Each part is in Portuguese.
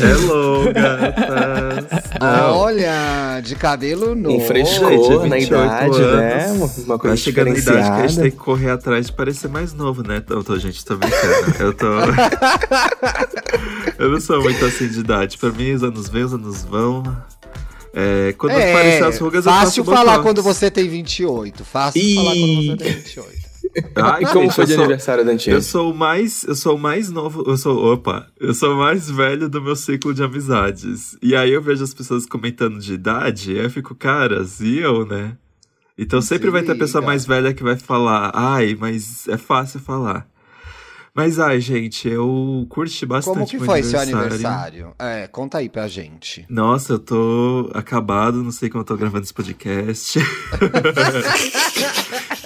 Hello, gatas. Não. Olha, de cabelo novo. Um frescor Gente, na 28 idade, né? anos. Uma- Uma coisa Vai chegando na idade que a gente diferenciada. tem que correr atrás de parecer mais novo, né? Eu tô, gente, tô brincando. Eu tô. eu não sou muito assim de idade. Pra mim, os anos vêm, os anos vão. É, quando É, aparecer as rugas, eu fácil faço falar botox. quando você tem 28. Fácil Ih. falar quando você tem 28. Ai, E como gente, foi de sou- aniversário da Antiga? Eu sou o mais, eu sou o mais novo, eu sou, opa, eu sou o mais velho do meu ciclo de amizades. E aí eu vejo as pessoas comentando de idade, aí eu fico, caras, e eu, né? Então sempre Se vai ter a pessoa liga. mais velha que vai falar, ai, mas é fácil falar. Mas ai, gente, eu curti bastante Como que foi seu aniversário? É, conta aí pra gente. Nossa, eu tô acabado, não sei como eu tô gravando esse podcast.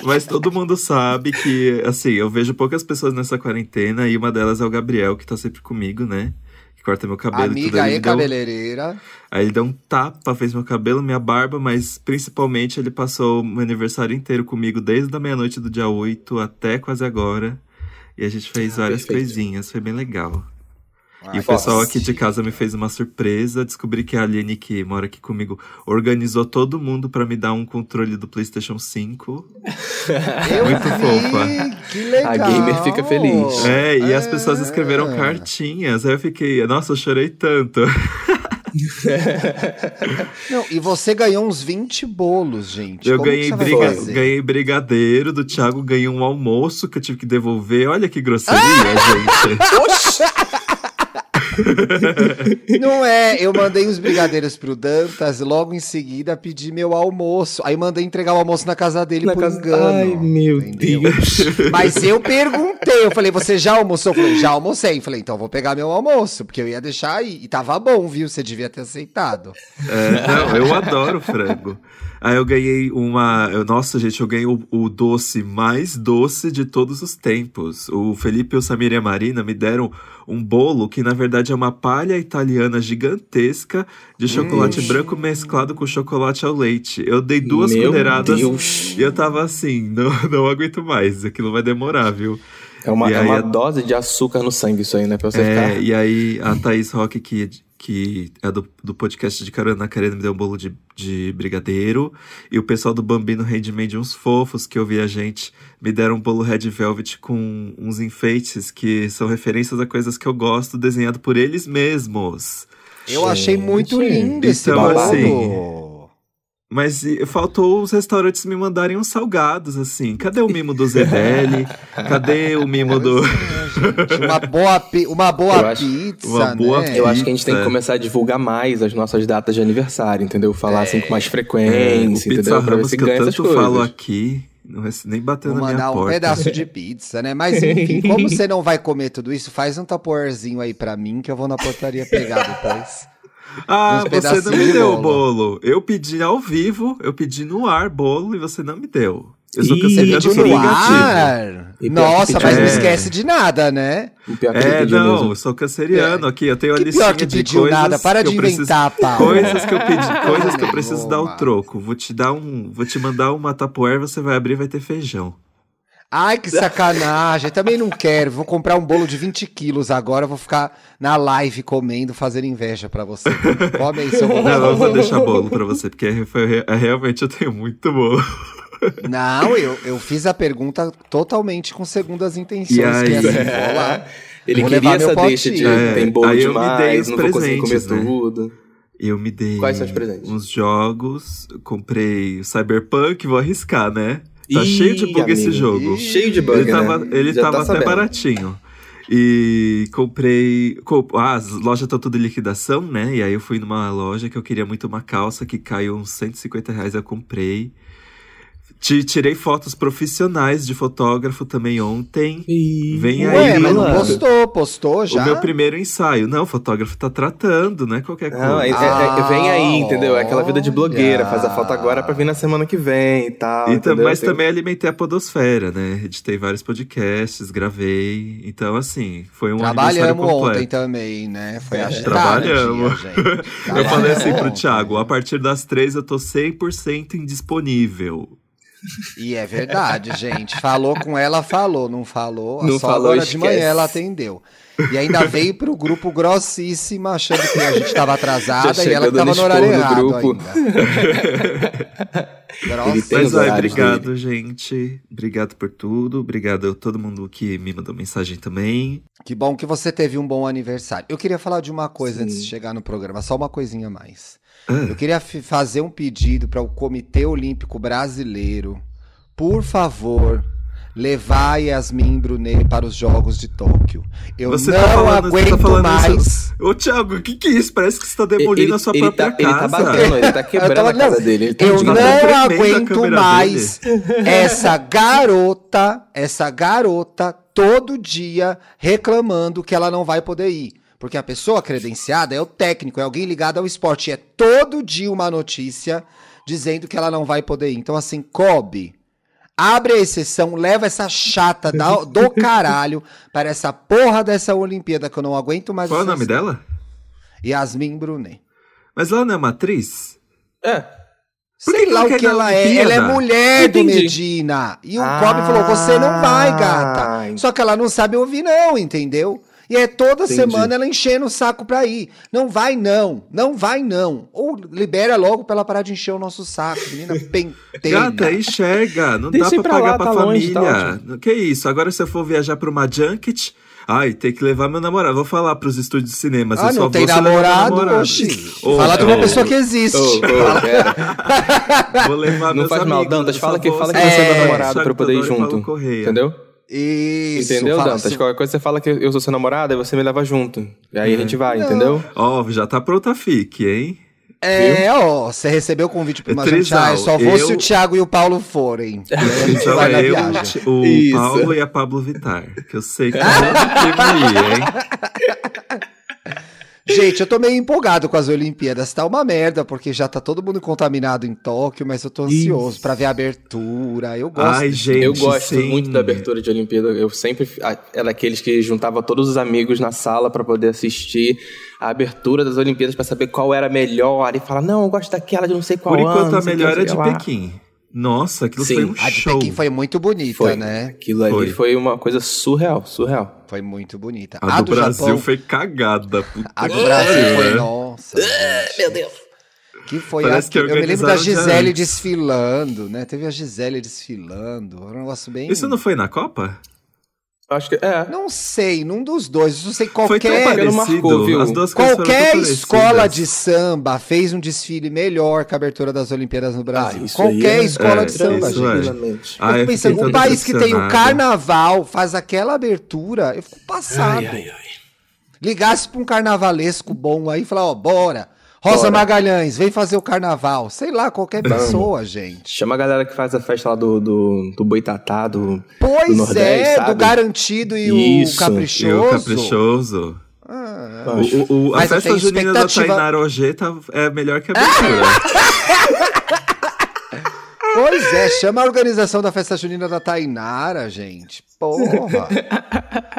Mas todo mundo sabe que, assim, eu vejo poucas pessoas nessa quarentena e uma delas é o Gabriel, que tá sempre comigo, né? Que corta meu cabelo e tudo. Amiga Ele e me deu- cabeleireira. Aí ele deu um tapa, fez meu cabelo, minha barba, mas principalmente ele passou o meu aniversário inteiro comigo, desde a meia-noite do dia 8 até quase agora. E a gente fez Ah, várias perfeito. coisinhas, foi bem legal. Ai, E o pessoal aqui de casa me fez uma surpresa. Descobri que a Aline, que mora aqui comigo, organizou todo mundo pra me dar um controle do PlayStation 5. Eu Muito vi, fofa. Que legal. A gamer fica feliz. É, e as pessoas escreveram É. cartinhas. Aí eu fiquei, nossa, eu chorei tanto. Não, e você ganhou uns 20 bolos, gente. Eu ganhei, briga, ganhei brigadeiro do Thiago, ganhei um almoço que eu tive que devolver. Olha que grosseria, Ah! gente. Não é, eu mandei os brigadeiros pro Dantas, logo em seguida pedi meu almoço. Aí mandei entregar o almoço na casa dele Na por casa- engano. Ai, meu entendeu? Deus. Mas eu perguntei, eu falei, você já almoçou? Eu falei, já almocei. Eu falei, então eu vou pegar meu almoço, porque eu ia deixar aí. E tava bom, viu? Você devia ter aceitado. É, não, eu adoro frango. Aí eu ganhei uma. eu- nossa, gente, eu ganhei o, o doce mais doce de todos os tempos. O Felipe, o Samir e a Marina me deram um bolo que, na verdade, é uma palha italiana gigantesca de chocolate branco mesclado com chocolate ao leite. Eu dei duas Meu colheradas Deus. e eu tava assim, não, não aguento mais. Aquilo vai demorar, viu? É uma, E é uma a- dose de açúcar no sangue isso aí, né? Pra você É, ficar... e aí a Thaís Roque, que, que é do, do podcast de Carona na Carena, me deu um bolo de, de brigadeiro. E o pessoal do Bambino Handmade, uns fofos que eu vi a gente, me deram um bolo Red Velvet com uns enfeites que são referências a coisas que eu gosto, desenhado por eles mesmos. Eu achei muito lindo esse então, bolo. assim, Mas faltou os restaurantes me mandarem uns salgados, assim. Cadê o mimo do Zebelli? Cadê o mimo do... É, gente. Uma boa, pi- uma boa Eu acho- pizza, uma boa né? Eu acho que a gente tem que Pizza. começar a divulgar mais as nossas datas de aniversário, entendeu? Falar assim com mais É, o frequência, Pizza entendeu? Pra ver se que eu ganha essas tanto falo aqui, não nem bateu Vou na minha mandar um porta. pedaço de pizza, né? Mas enfim, como você não vai comer tudo isso, faz um tapoerzinho aí pra mim que eu vou na portaria pegar depois. Ah, você não me de deu o bolo. Eu pedi ao vivo, eu pedi no ar bolo e você não me deu. Eu sou cancelado, eu pediu no ar? E Nossa, pediu mas não mesmo. esquece de nada, né? É, não, mesmo. eu sou canceriano aqui. Eu tenho a Que listinha pior que de pediu coisas nada, para que de eu preciso- inventar, Paulo. Coisas que eu pedi, coisas que eu preciso dar o troco. Vou te dar um, vou te mandar uma tapoer, você vai abrir e vai ter feijão. Ai, que sacanagem. Também não quero. Vou comprar um bolo de 20 quilos agora. Vou ficar na live comendo, fazendo inveja pra você. Come aí seu bolo. Não, eu vou deixar bolo pra você, porque é- foi- é- realmente eu tenho muito bolo. Não, eu, eu fiz a pergunta totalmente com segundas intenções. E aí? Que é assim, vou lá. Ele Vou queria essa deixa de potinho. tem bolo É, aí eu me dei demais, os não vou conseguir comer presentes, né? tudo. Eu me dei Quais são os presentes? uns jogos, comprei o Cyberpunk, vou arriscar, né? Tá Ih, cheio de bug esse amigo. jogo. Ih, Cheio de bug, ele tava, né? ele Já tava tá até sabendo. baratinho. E comprei. co- Ah, as lojas estão tudo em liquidação, né? E aí eu fui numa loja que eu queria muito uma calça que caiu uns 150 reais, eu comprei. Ti- Tirei fotos profissionais de fotógrafo também ontem. Ih, Vem Ué, aí, mas não postou, postou já? O meu primeiro ensaio. Não, o fotógrafo tá tratando, não é qualquer coisa. Não, é- é- é- vem aí, entendeu? É aquela vida de blogueira, faz a foto agora pra vir na semana que vem e tal. E mas Tem- também alimentei a podosfera, né? Editei vários podcasts, gravei. Então, assim, foi um aniversário Trabalhamos completo. ontem também, né? Foi É, agitado trabalhamos. dia, gente. Eu falei assim pro Thiago, a partir das três eu tô 100% indisponível. E é verdade, gente. Falou com ela, falou. Não falou. Não só falou, agora de manhã esquece. ela atendeu. E ainda veio pro grupo grossíssima, achando que a gente tava atrasada e ela que chegando tava no horário errado grupo. Mas horários obrigado, gente. Obrigado por tudo. Obrigado a todo mundo que me mandou mensagem também. Que bom que você teve um bom aniversário. Eu queria falar de uma coisa Sim. antes de chegar no programa, só uma coisinha a mais. Ah, Eu queria fazer um pedido para o Comitê Olímpico Brasileiro, por favor, levar Yasmin Brunet para os Jogos de Tóquio. Eu Você não tá falando- você aguento tá falando mais. isso- Ô, Thiago, o que que é isso? Parece que você tá demolindo a sua ele, própria tá, ele casa. tá batendo, ele tá quebrando tava- a casa não, dele. Ele tá Eu tá não aguento mais essa garota, essa garota todo dia reclamando que ela não vai poder ir. Porque a pessoa credenciada é o técnico, é alguém ligado ao esporte. E é todo dia uma notícia dizendo que ela não vai poder ir. Então, assim, Kobe, abre a exceção, leva essa chata da- do caralho para essa porra dessa Olimpíada que eu não aguento mais. Qual é o nome dela? Yasmin Brunet. Mas ela não é uma atriz? É. Por que Sei que lá o que ela é. Ela é mulher do Entendi. Medina. E o Ah, Kobe falou: você não vai, gata. Só que ela não sabe ouvir, não, entendeu? E é toda Entendi. semana ela enchendo o saco pra ir. Não vai, não. Não vai, não. Ou libera logo pra ela parar de encher o nosso saco. Menina penteira. Gata, enxerga. Não Deixa dá pra pra pagar lá, pra tá longe, tá família. que isso? Agora se eu for viajar pra uma junket... Ai, tem que levar meu namorado. Vou falar pros estúdios de cinema. Ah, não tem meu namorado? namorado. Oxi. Ô, Fala de uma pessoa que existe. Ô, pera. Vou levar Não meus faz mal, Dantas. Fala que, fala que É, você é meu namorado pra eu poder ir junto. Entendeu? Isso. entendeu, Dantas? assim- Qualquer coisa você fala que eu sou seu namorado, aí você me leva junto. E aí a gente vai, Não. entendeu? Ó, já tá pronta a FIC, hein? É, ó, você recebeu o convite pra uma É eu só vou trisal. se Eu- o Thiago e o Paulo forem. E aí a gente Então vai na é eu, viagem. o Isso. Paulo e a Pablo Vittar. Que eu sei que time aí, hein? Gente, eu tô meio empolgado com as Olimpíadas. Tá uma merda, porque já tá todo mundo contaminado em Tóquio, mas eu tô ansioso pra ver a abertura. Eu gosto. Ai, gente. Eu gosto sim. muito da abertura de Olimpíada. Eu sempre era daqueles que juntava todos os amigos na sala pra poder assistir a abertura das Olimpíadas pra saber qual era a melhor e falar: "Não, eu gosto daquela de não sei qual Por ano, enquanto, a melhor é de lá." Pequim. Nossa, aquilo Sim. foi um A de show. Pequim foi muito bonita, Foi, né? Aquilo ali Foi. foi. uma coisa surreal, surreal. Foi muito bonita. A, do, Brasil Japão, foi cagada. Puta A do que Brasil pariu, foi, né? nossa. Meu Deus. Que foi Parece que aquilo. Eu me lembro da já Gisele desfilando, né? Teve a Gisele desfilando. Era um negócio bem. Isso não foi na Copa? Acho que é. Não sei, num dos dois. Não sei Foi qualquer. parecido. marcou, viu? Qualquer escola parecidas. de samba fez um desfile melhor que a abertura das Olimpíadas no Brasil. Ah, Qualquer é- escola é, de samba, isso é. gente. Tranquilamente. Ah, eu eu pensando, um país que tem o carnaval, faz aquela abertura, eu fico passado. Ai, ai, ai. Ligasse pra um carnavalesco bom aí e falar, ó, bora. Rosa Bora. Magalhães, vem fazer o carnaval. Sei lá, qualquer Vamos. pessoa, gente. Chama a galera que faz a festa lá do, do, do Boitatá, do, do Pois Nordeste, é, sabe? do garantido e Isso, o e E caprichoso. o Caprichoso. Ah. O, o- a eu festa tenho junina da expectativa- Tainara Ojeta é melhor que a abertura. Pois é, chama a organização da festa junina da Tainara, gente. Porra.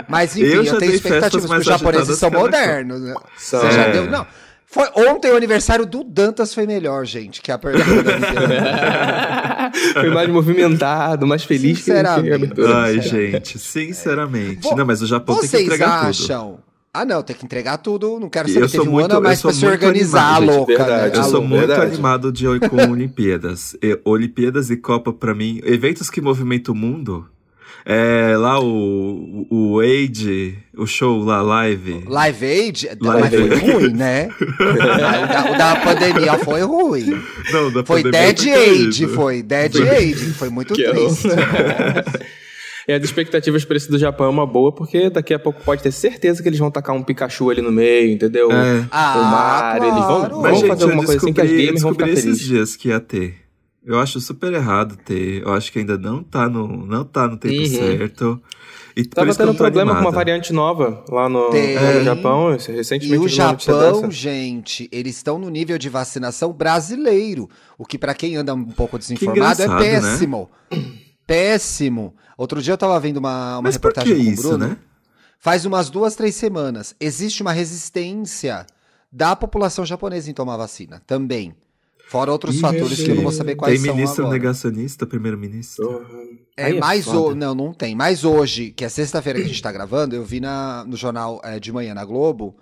Mas enfim, Eu eu, já tenho dei festas expectativas, porque mais os japoneses são que modernos, né? São. Você já É. deu. Não. Foi, ontem o aniversário do Dantas foi melhor, gente, que a abertura da. Foi mais movimentado, mais feliz que que a abertura. Ai, gente, sinceramente. Vo- Não, mas o Japão tem que Vocês entregar tudo. acham? Ah, não, tem que entregar tudo. Não quero saber. eu sou um muito- ano sou pra se muito organizar, animado, gente, louca. verdade. né? Eu sou muito verdade. animado de com Olimpíadas. E- Olimpíadas e Copa, pra mim, eventos que movimentam o mundo. É lá o, o Wade, o show lá, live. Live Aid, Live mas foi Aid. ruim, né? o, da, o da pandemia foi ruim. Não, da Foi pandemia Dead foi Aid, foi Dead Aid, foi muito Que triste. E as expectativas para esse do Japão é uma boa, porque daqui a pouco pode ter certeza que eles vão tacar um Pikachu ali no meio, entendeu? É. Ah, o Mario, eles vão, claro. vão gente, fazer alguma coisa assim que as gamers vão ficar descobri esses felizes. dias que ia ter. Eu acho super errado ter. Eu acho que ainda não tá no, não tá no tempo Uhum. certo. E Tava tendo tô problema com uma variante nova lá no, no Japão. Isso, E Recentemente o Japão, dessa. gente, eles estão no nível de vacinação brasileiro, o que pra quem anda um pouco desinformado é né? péssimo. Péssimo. Outro dia eu tava vendo uma, uma Mas por que reportagem com o isso, Bruno. né? Faz umas duas, três semanas. Existe uma resistência da população japonesa em tomar vacina também. Fora outros fatores que eu não vou saber quais Tem são ministro agora. negacionista, primeiro-ministro? É, Aí é mais foda. o... Não, não tem. Mas hoje, que é sexta-feira que a gente tá gravando, eu vi na, no jornal é, de manhã na Globo,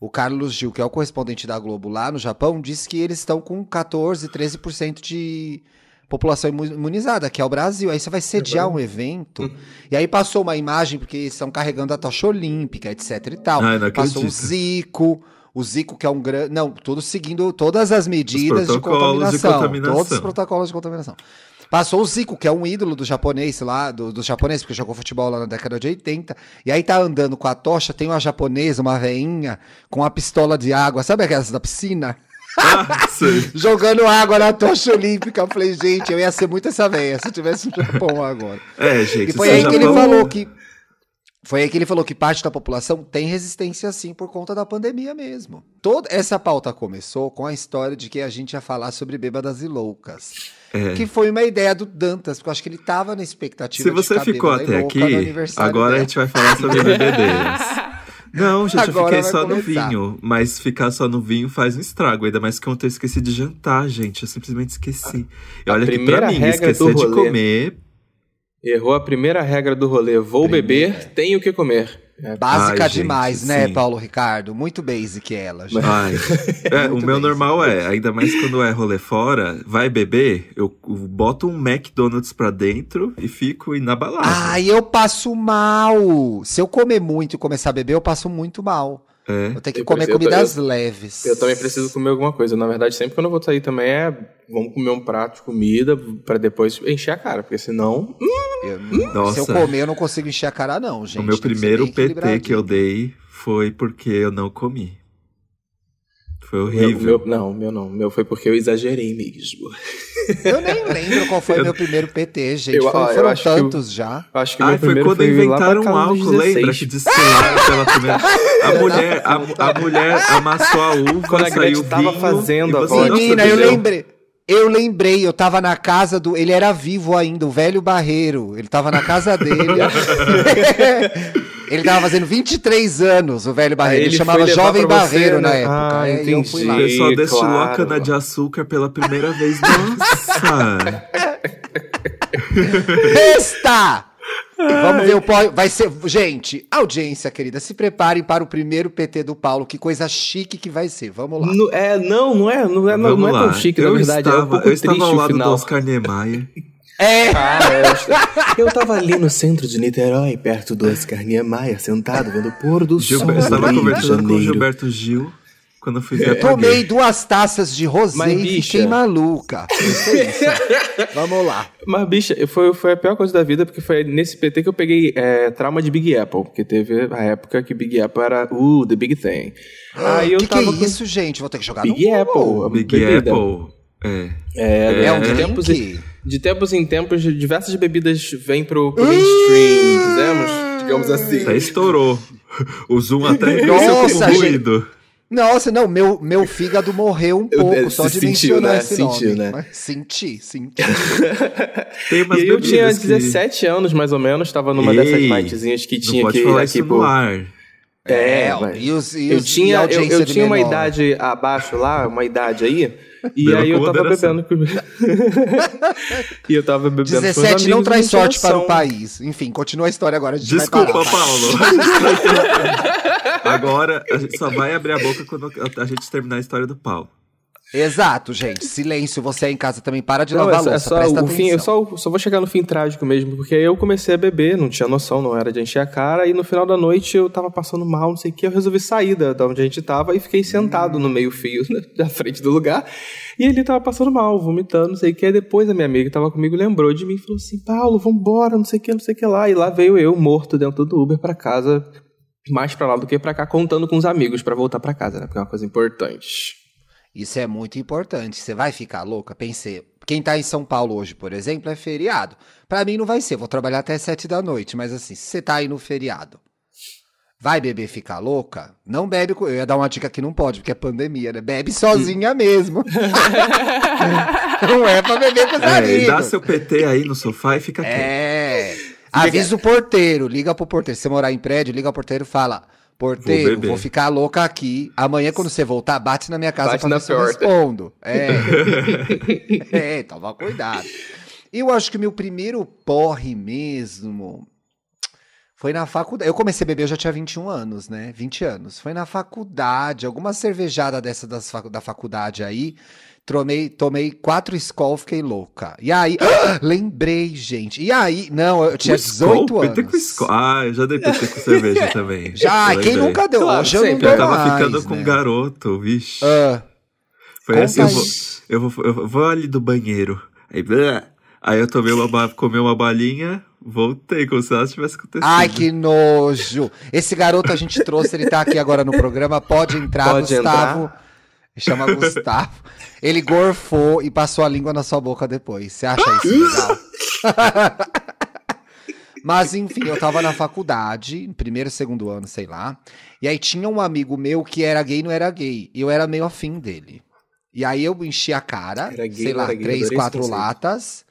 o Carlos Gil, que é o correspondente da Globo lá no Japão, disse que eles estão com 14, 13% de população imu- imunizada, que é o Brasil. Aí você vai sediar um evento, e aí passou uma imagem, porque eles estão carregando a tocha olímpica, etc e tal. Ai, não passou o. Zico... O Zico, que é um grande. Não, todos seguindo todas as medidas de protocolos de contaminação. contaminação. Todos os protocolos de contaminação. Passou o Zico, que é um ídolo do japonês lá, do, dos japoneses, porque jogou futebol lá na década de 80. E aí tá andando com a tocha, tem uma japonesa, uma veinha, com uma pistola de água, sabe aquelas da piscina? Ah. Jogando água na tocha olímpica. Eu falei, gente, eu ia ser muito essa veia se eu tivesse no Japão agora. É, gente. E foi esse aí que ele falou que. Foi aí que ele falou que parte da população tem resistência sim por conta da pandemia mesmo. Toda essa pauta começou com a história de que a gente ia falar sobre bêbadas e loucas. É. Que foi uma ideia do Dantas, porque eu acho que ele tava na expectativa Se de você ficar ficou até no aqui, agora a dela. gente vai falar sobre bebedeiras. Não, gente, eu Agora fiquei vai só no começar. vinho. Mas ficar só no vinho faz um estrago. Ainda mais que ontem eu esqueci de jantar, gente. Eu simplesmente esqueci. E A olha que pra mim, esquecer de comer. Errou a primeira regra do rolê. Vou beber, tenho que comer. É, Básica Ai, demais, gente, né, sim. Paulo Ricardo? Muito basic ela. É, o meu bem, normal é, ainda mais quando é rolê fora, vai beber, eu boto um McDonald's pra dentro e fico inabalável. Ai, eu passo mal. Se eu comer muito e começar a beber, eu passo muito mal. É. Eu tenho que Eu comer preciso- comidas leves. Eu também preciso comer alguma coisa. Na verdade, sempre quando eu vou sair também é vamos comer um prato de comida pra depois encher a cara, porque senão. hum, Eu não- Nossa. Se eu comer, eu não consigo encher a cara, não, gente. o meu que primeiro PT que eu dei foi porque eu não comi. Foi Meu, horrível. meu- não, meu não. Meu foi porque eu exagerei mesmo. Eu nem lembro qual foi o meu primeiro PT, gente. Eu- Foi- eu foram acho que eu- tantos já. Acho que meu foi primeiro quando foi inventaram um álcool, lembra? 16. Que destilaram pela primeira. A mulher, a, a mulher amassou a uva, Quando a saiu tava vinho, fazendo a voz. Menina, eu lembrei. Eu lembrei, eu tava na casa do. Ele era vivo ainda, o velho Barreiro. Ele tava na casa dele. ele tava fazendo 23 anos, o velho Barreiro. Aí Ele, ele chamava Jovem pra você, Barreiro na né? época. Ah, é, e eu fui entendi. lá. O pessoal destilou a claro. cana de açúcar pela primeira vez. Nossa! Besta! Vamos ver o pó. Vai ser. Gente, audiência, querida, se preparem para o primeiro PT do Paulo. Que coisa chique que vai ser. Vamos lá. No- é, não, não é, não é, não, Vamos não é lá. tão chique, eu na verdade. Estava, é um pouco eu estava triste ao o lado do. Oscar Niemeyer. É! Ah, eu, eu tava ali no centro de Niterói, perto do Oscar Niemeyer, sentado vendo o pôr do sol. Gilberto, eu no Rio de conversando com o Janeiro. Gilberto Gil quando eu fui ver a Tomei duas taças de rosé Mas, e bicha. fiquei maluca. Isso é isso. Vamos lá. Mas, bicha, foi, foi a pior coisa da vida, porque foi nesse PT que eu peguei é, trauma de Big Apple, porque teve a época que Big Apple era, uh, the big thing. Aí eu que, que tava é com isso, gente? Vou ter que jogar Big no Apple. Big bebida. Apple. É. É, É um de, drink? De tempos em tempos, diversas bebidas vêm pro, pro mainstream, dizemos, digamos assim. Até estourou. O Zoom até Nossa, gente. ruído. Nossa, não, meu, meu fígado morreu um Eu- pouco é, só se de sentiu, mencionar né? esse Sentiu, nome. né? Mas Senti, senti. Tem umas E eu tinha bebidas que 17 anos, mais ou menos, tava numa Ei, dessas nightzinhas que Não tinha pode que falar aqui isso pro... no ar. É, É, e os, e eu os- e tinha, eu, eu tinha uma idade abaixo lá, uma idade aí, e aí eu tava bebendo com... e eu tava bebendo com meus 17 não traz sorte para o país. Enfim, continua a história agora. A Desculpa, parar. Paulo. Agora a gente só vai abrir a boca quando a gente terminar a história do Paulo. Exato, gente. Silêncio. Você aí em casa também para de Não, lavar é é louça. só presta o fim, eu atenção. só, só vou chegar no fim trágico mesmo, porque aí eu comecei a beber, não tinha noção, não era de encher a cara, e no final da noite eu tava passando mal, não sei o que, eu resolvi sair da, da onde a gente tava e fiquei sentado no meio fio, né, da frente do lugar, e ele tava passando mal, vomitando, não sei o que, aí depois a minha amiga que tava comigo lembrou de mim e falou assim, Paulo, vambora, não sei o que, não sei o que lá, e lá veio eu, morto dentro do Uber pra casa, mais pra lá do que pra cá, contando com os amigos pra voltar pra casa, né, porque é uma coisa importante. Isso é muito importante. Você vai ficar louca? Pensei. Quem tá em São Paulo hoje, por exemplo, é feriado. Pra mim não vai ser. Vou trabalhar até sete da noite. Mas assim, se você tá aí no feriado, vai beber ficar louca? Não bebe. com- Eu ia dar uma dica que não pode, porque é pandemia, né? Bebe sozinha mesmo. não é pra beber com os É, amigos. dá seu PT aí no sofá e fica quieto. É. Avisa o porteiro, liga pro porteiro. Se você morar em prédio, liga pro porteiro e fala: Porteiro, beber. vou, ficar louca aqui. Amanhã, quando você voltar, bate na minha casa Bate pra ver se eu respondo. É. é, toma cuidado. Eu acho que o meu primeiro porre mesmo foi na faculdade. Eu comecei a beber, eu já tinha 21 anos, né? 20 anos. Foi na faculdade, alguma cervejada dessa das facu- da faculdade aí. Tomei, tomei quatro Skol, fiquei louca. E aí, lembrei, gente. E aí, não, eu tinha O Skol, 18 PT anos. com Skol. Ah, eu já dei PT com cerveja também. Já, Eu quem lembrei. nunca deu? Claro, Hoje eu não sempre. dou Eu tava mais, ficando com né? um garoto, vixe. Ah, Foi assim, eu vou, eu, vou, eu vou ali do banheiro. Aí, blá. aí eu tomei uma, comi uma balinha, voltei, como se nada tivesse acontecido. Ai, que nojo. Esse garoto a gente trouxe, ele tá aqui agora no programa. Pode entrar, Pode Gustavo. Chama Gustavo. Ele gorfou e passou a língua na sua boca depois. Você acha isso legal? Mas enfim, eu tava na faculdade, primeiro, segundo ano, sei lá. E aí tinha um amigo meu que era gay e não era gay. E eu era meio afim dele. E aí eu enchi a cara, gay, sei lá, três, quatro latas.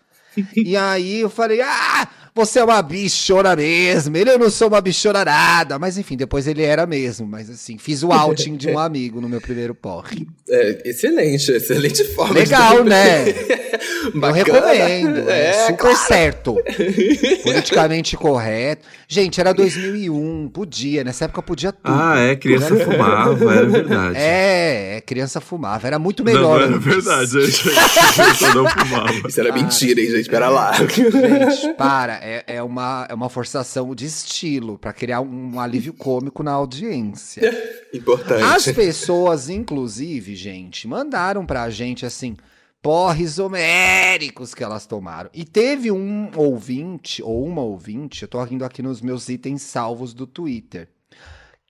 e aí eu falei, ah, você é uma bichona mesmo. Ele eu não sou uma bichona nada. Mas enfim, depois ele era mesmo. Mas assim, fiz o outing de um amigo no meu primeiro porre. É, excelente, excelente forma. de Legal, ter- né? Eu recomendo. É, É, super claro. certo. Politicamente correto. Gente, era 2001, podia. Nessa época podia tudo. Ah, é, criança Né? fumava, era verdade. É, é, criança fumava. Era muito não, melhor. não era antes. verdade, gente. Não fumava. Isso era mentira, hein, gente? Pera lá. Gente, para. É, é, uma, é uma forçação de estilo pra criar um, alívio cômico na audiência. Importante. As pessoas, inclusive, gente, mandaram pra gente assim. Porres homéricos que elas tomaram. E teve um ouvinte, ou uma ouvinte, eu tô rindo aqui nos meus itens salvos do Twitter.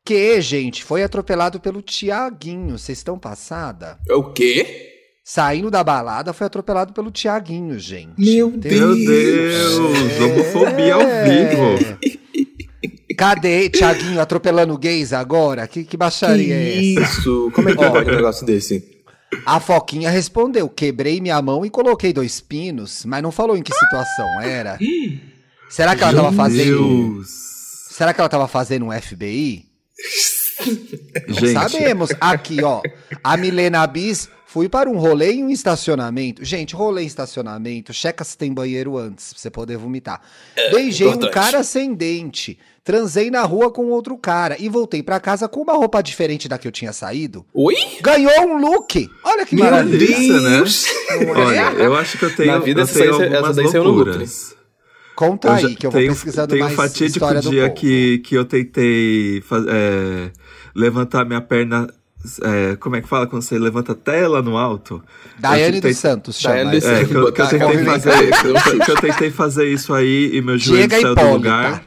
Que, gente, foi atropelado pelo Tiaguinho. Vocês estão passada? O quê? Saindo da balada, foi atropelado pelo Tiaguinho, gente. Meu Teve- Meu Deus, homofobia ao vivo. Cadê Tiaguinho atropelando gays agora? Que, que baixaria é Que essa? isso? Como é que pode um negócio desse? A Foquinha respondeu: quebrei minha mão e coloquei dois pinos, mas não falou em que situação era. Será que ela tava Meu fazendo. Deus. Será que ela tava fazendo um FBI? Não Gente, sabemos. Aqui, ó. A Milena Bis fui para um rolê em um estacionamento. Gente, rolê em estacionamento, checa se tem banheiro antes, pra você poder vomitar. Beijei um É, importante. cara sem dente. Transei na rua com outro cara e voltei pra casa com uma roupa diferente da que eu tinha saído. Oi? Ganhou um look! Olha que Meu maravilha! delícia, né? Deus. Olha, eu acho que eu tenho, Na vida, eu essa tenho essa algumas daí saiu no lucro. loucuras. Conta Eu aí, que eu vou tenho, pesquisando tenho mais um fatídico história do dia povo. que, que eu tentei é, levantar minha perna. É, como é que fala quando você levanta até lá no alto? Daiane dos Santos chama. Daiane dos essa. É, Santos. que eu, que eu botar tentei a fazer, convivência. que eu tentei fazer isso aí e meu joelho Diego saiu do lugar.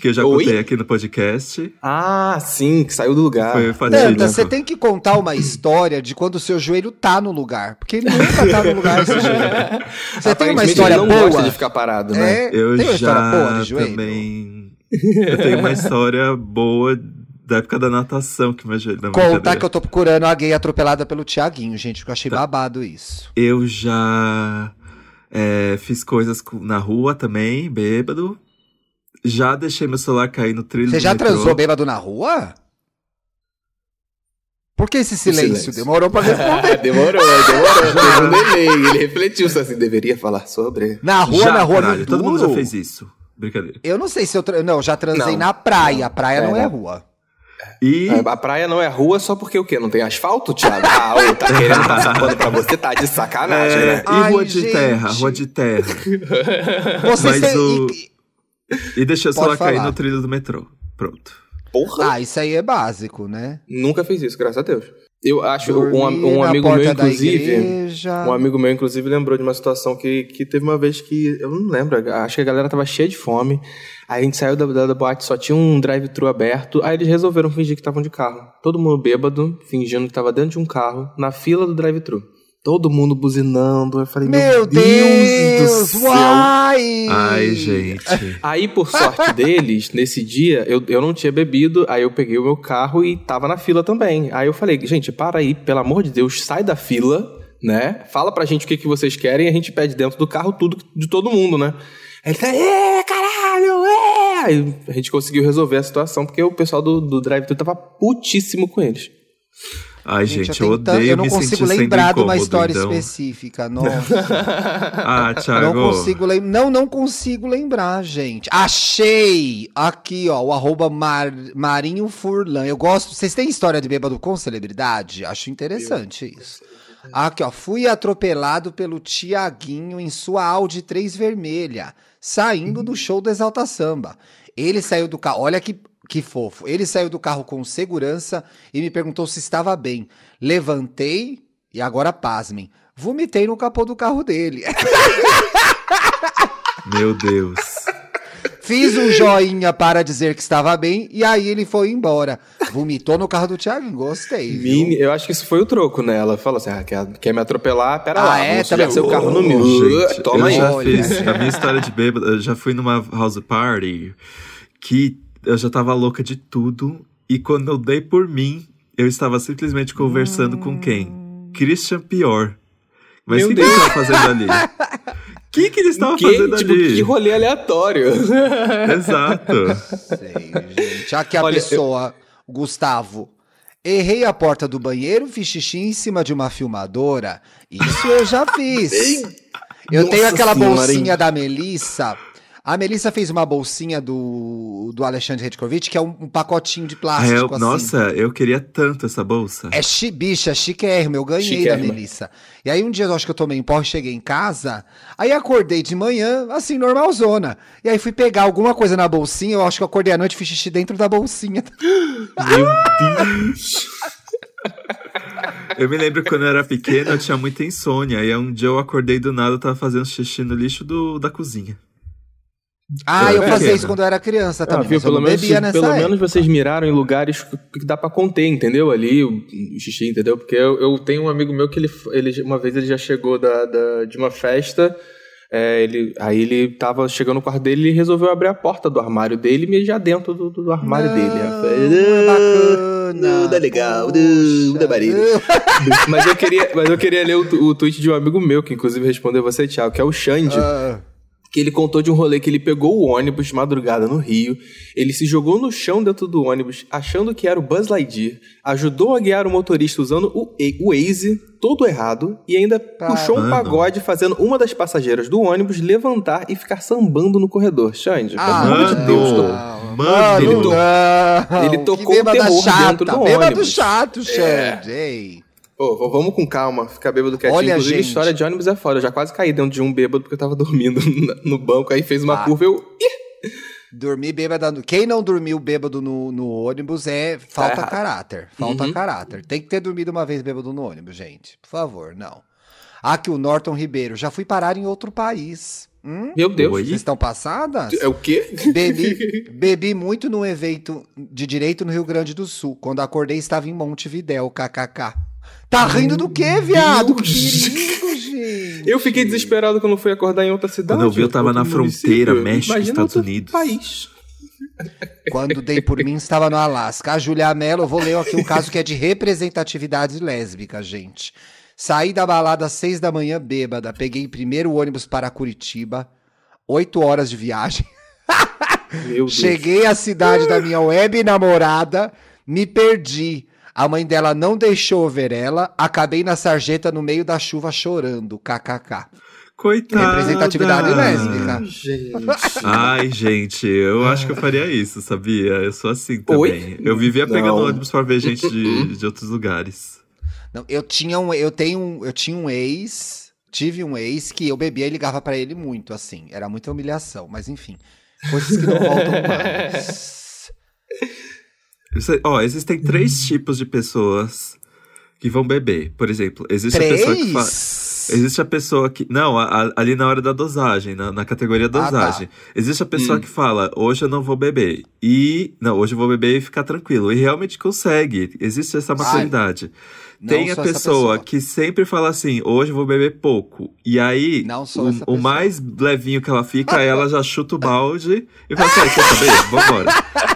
Que eu já Oi? contei aqui no podcast. Ah, sim, que saiu do lugar. Foi fatídico. Nanda, você tem que contar uma história de quando o seu joelho tá no lugar. Porque ele nunca tá no lugar esse joelho. Você tem uma história não boa? gosta de ficar parado, né? É, Eu tem uma história boa já de joelho? também. Eu tenho uma história boa da época da natação que. Não, Contar que eu tô procurando a gay atropelada pelo Tiaguinho, gente, que eu Tá. achei babado isso. Eu já é, fiz coisas na rua também, bêbado. Já deixei meu celular cair no trilho Você já metrô. transou bêbado na rua? Por que esse silêncio? silêncio. Demorou pra responder. demorou, demorou. Teve um delay. Ele refletiu se assim, deveria falar sobre. Na rua, Já, na rua, caralho, no todo mundo já fez isso. Brincadeira. Eu não sei se eu... Tra... Não, já transei Não. na praia. Praia não É, é né? rua. E A praia não é rua só porque o quê? Não tem asfalto, Thiago? Ah, ô, tá querendo passar pano pra você? Tá de sacanagem, É, né? e Ai, rua de gente. terra, rua de terra. Vocês Mas o- e- E deixei o cair no trilho do metrô. Pronto. Porra! Ah, isso aí é básico, né? Nunca fiz isso, graças a Deus. Eu acho, Dormir um, um amigo meu, inclusive. Um amigo meu, inclusive, lembrou de uma situação que, que teve uma vez que. Eu não lembro, acho que a galera tava cheia de fome. Aí a gente saiu da, da, da boate, só tinha um drive-thru aberto. Aí eles resolveram fingir que estavam de carro. Todo mundo bêbado, fingindo que tava dentro de um carro, na fila do drive-thru. Todo mundo buzinando. Eu falei, meu, Meu Deus, Deus, do céu. uai! Ai, gente. Aí, por sorte deles, nesse dia, eu, eu não tinha bebido, aí eu peguei o meu carro e tava na fila também. Aí eu falei, gente, para aí, pelo amor de Deus, sai da fila, né? Fala pra gente o que, que vocês querem e a gente pede dentro do carro tudo de todo mundo, né? Aí ele tá, é, caralho, é! Aí a gente conseguiu resolver a situação, porque o pessoal do, do drive-thru tava putíssimo com eles. Ai, gente, eu, tentando- odeio Eu não me consigo lembrar de uma história então. específica. Nossa. Ah, Thiago. Não consigo lembrar. Não, não consigo lembrar, gente. Achei! Aqui, ó, o arroba Mar- Marinho Furlan. Eu gosto. Vocês têm história de bêbado com celebridade? Acho interessante isso. Aqui, ó. Fui atropelado pelo Tiaguinho em sua Audi 3 vermelha, saindo do show do Exalta Samba. Ele saiu do carro. Olha que. Que fofo. Ele saiu do carro com segurança e me perguntou se estava bem. Levantei e agora pasmem. Vomitei no capô do carro dele. Meu Deus. Fiz um joinha para dizer que estava bem e aí ele foi embora. Vomitou no carro do Thiago, gostei. Mini, eu acho que isso foi o troco, né? Ela falou assim: ah, quer, quer me atropelar? Pera Ah, lá, é? Também- sujar seu carro no meu. gente, Toma eu aí. já Olha. fiz a minha história de bêbado. Eu já fui numa house party que eu já tava louca de tudo. E quando eu dei por mim, eu estava simplesmente conversando com quem? Christian Pior. Mas o que, que ele estava fazendo ali? O que, que ele estava Que, fazendo tipo, ali? que rolê aleatório. Exato. Sei, gente. Aqui a Olha, eu- pessoa, o Gustavo. Errei a porta do banheiro, fiz xixi em cima de uma filmadora. Isso eu já fiz. Eu Nossa tenho aquela senhora, bolsinha hein? da Melissa. A Melissa fez uma bolsinha do, do Alexandre Redkovic, que é um, um pacotinho de plástico. eu- assim. nossa, eu queria tanto essa bolsa. É chi, bicha, chiquérrimo, eu ganhei Chiquérrima. da Melissa. E aí um dia eu acho que eu tomei um pó, cheguei em casa, aí acordei de manhã, assim, normalzona. E aí fui pegar alguma coisa na bolsinha, eu acho que eu acordei à noite e fiz xixi dentro da bolsinha. Meu Deus. Eu me lembro que quando eu era pequeno, eu tinha muita insônia. E aí um dia eu acordei do nada, eu tava fazendo xixi no lixo do, da cozinha. Ah, Eu eu era fazia isso quando eu era criança Ah, também, viu? mas eu Pelo, não menos, bebia nessa pelo época. menos vocês miraram em lugares que dá pra conter, entendeu? Ali, o, o xixi, entendeu? Porque eu, eu tenho um amigo meu que ele, ele uma vez ele já chegou da, da- de uma festa. é, ele, aí ele tava chegando no quarto dele e resolveu abrir a porta do armário dele e mijar dentro do, do armário dele. Aí eu falei, Não, é "Ah, bacana. não, tá legal, Poxa. não, mas, eu queria, mas eu queria ler o, o tweet de um amigo meu, que inclusive respondeu você, Thiago, que é o Xande. Ah, que ele contou de um rolê que ele pegou o ônibus de madrugada no Rio, ele se jogou no chão dentro do ônibus, achando que era o Buzz Lightyear, ajudou a guiar o motorista usando o, o Waze, todo errado, e ainda puxou um Caramba. pagode fazendo uma das passageiras do ônibus levantar e ficar sambando no corredor. Xande, pelo Ah, amor de. Deus, tô- não, Mano, ele to- ele tocou o terror chata, dentro do bêbado ônibus. chato, Xande, ei. Ô, v- vamos com calma, ficar bêbado quietinho. Olha, Inclusive, gente. história de ônibus é foda. Eu já quase caí dentro de um bêbado porque eu tava dormindo no banco, aí fez uma Ah. curva eu... Ih! Dormir bêbado. Quem não dormiu bêbado no, no ônibus é falta errado. caráter. Falta Uhum. caráter. Tem que ter dormido uma vez bêbado no ônibus, gente. Por favor, não. Aqui o Norton Ribeiro. Já fui parar em outro país. Hum? Meu Deus. Oi? Vocês estão passadas? É o quê? Bebi, bebi muito num evento de direito no Rio Grande do Sul. Quando acordei, estava em Montevidéu, kkk. Tá rindo do quê, viado? Que Deus. perigo, gente. Eu fiquei desesperado quando fui acordar em outra cidade. Quando eu vi, eu tava na fronteira, município. México, Imagina Estados outro Unidos. País. Quando dei por mim, estava no Alasca. A Julia Mello, eu vou ler aqui um caso que é de representatividade lésbica, gente. Saí da balada às seis da manhã bêbada, peguei primeiro ônibus para Curitiba, oito horas de viagem. Meu Deus. Cheguei à cidade da minha web namorada, me perdi. A mãe dela não deixou ver ela, acabei na sarjeta no meio da chuva chorando, kkk. Coitada. Representatividade lésbica. Gente. Ai, gente, eu acho que eu faria isso, sabia? Eu sou assim também. Oi? Eu vivia pegando Não. ônibus pra ver gente de, de outros lugares. Não, eu tinha um, eu tenho, um- eu tinha um ex, tive um ex que eu bebia e ligava pra ele muito, assim, era muita humilhação, mas enfim, coisas que não voltam mais. Isso- Ó, existem três Hum. tipos de pessoas que vão beber. Por exemplo, existe a pessoa que fala. Existe a pessoa que. Não, a- a- ali na hora da dosagem, na, na categoria Ah, tá. dosagem. Existe a pessoa Hum. que fala, hoje eu não vou beber. E. Não, hoje eu vou beber e ficar tranquilo. E realmente consegue. Existe essa maturidade. Não Tem a essa pessoa, que sempre fala assim, hoje eu vou beber pouco. E aí, Não sou o, o pessoa. mais levinho que ela fica, ela já chuta o balde e fala assim, "Ah, quer saber? Vambora.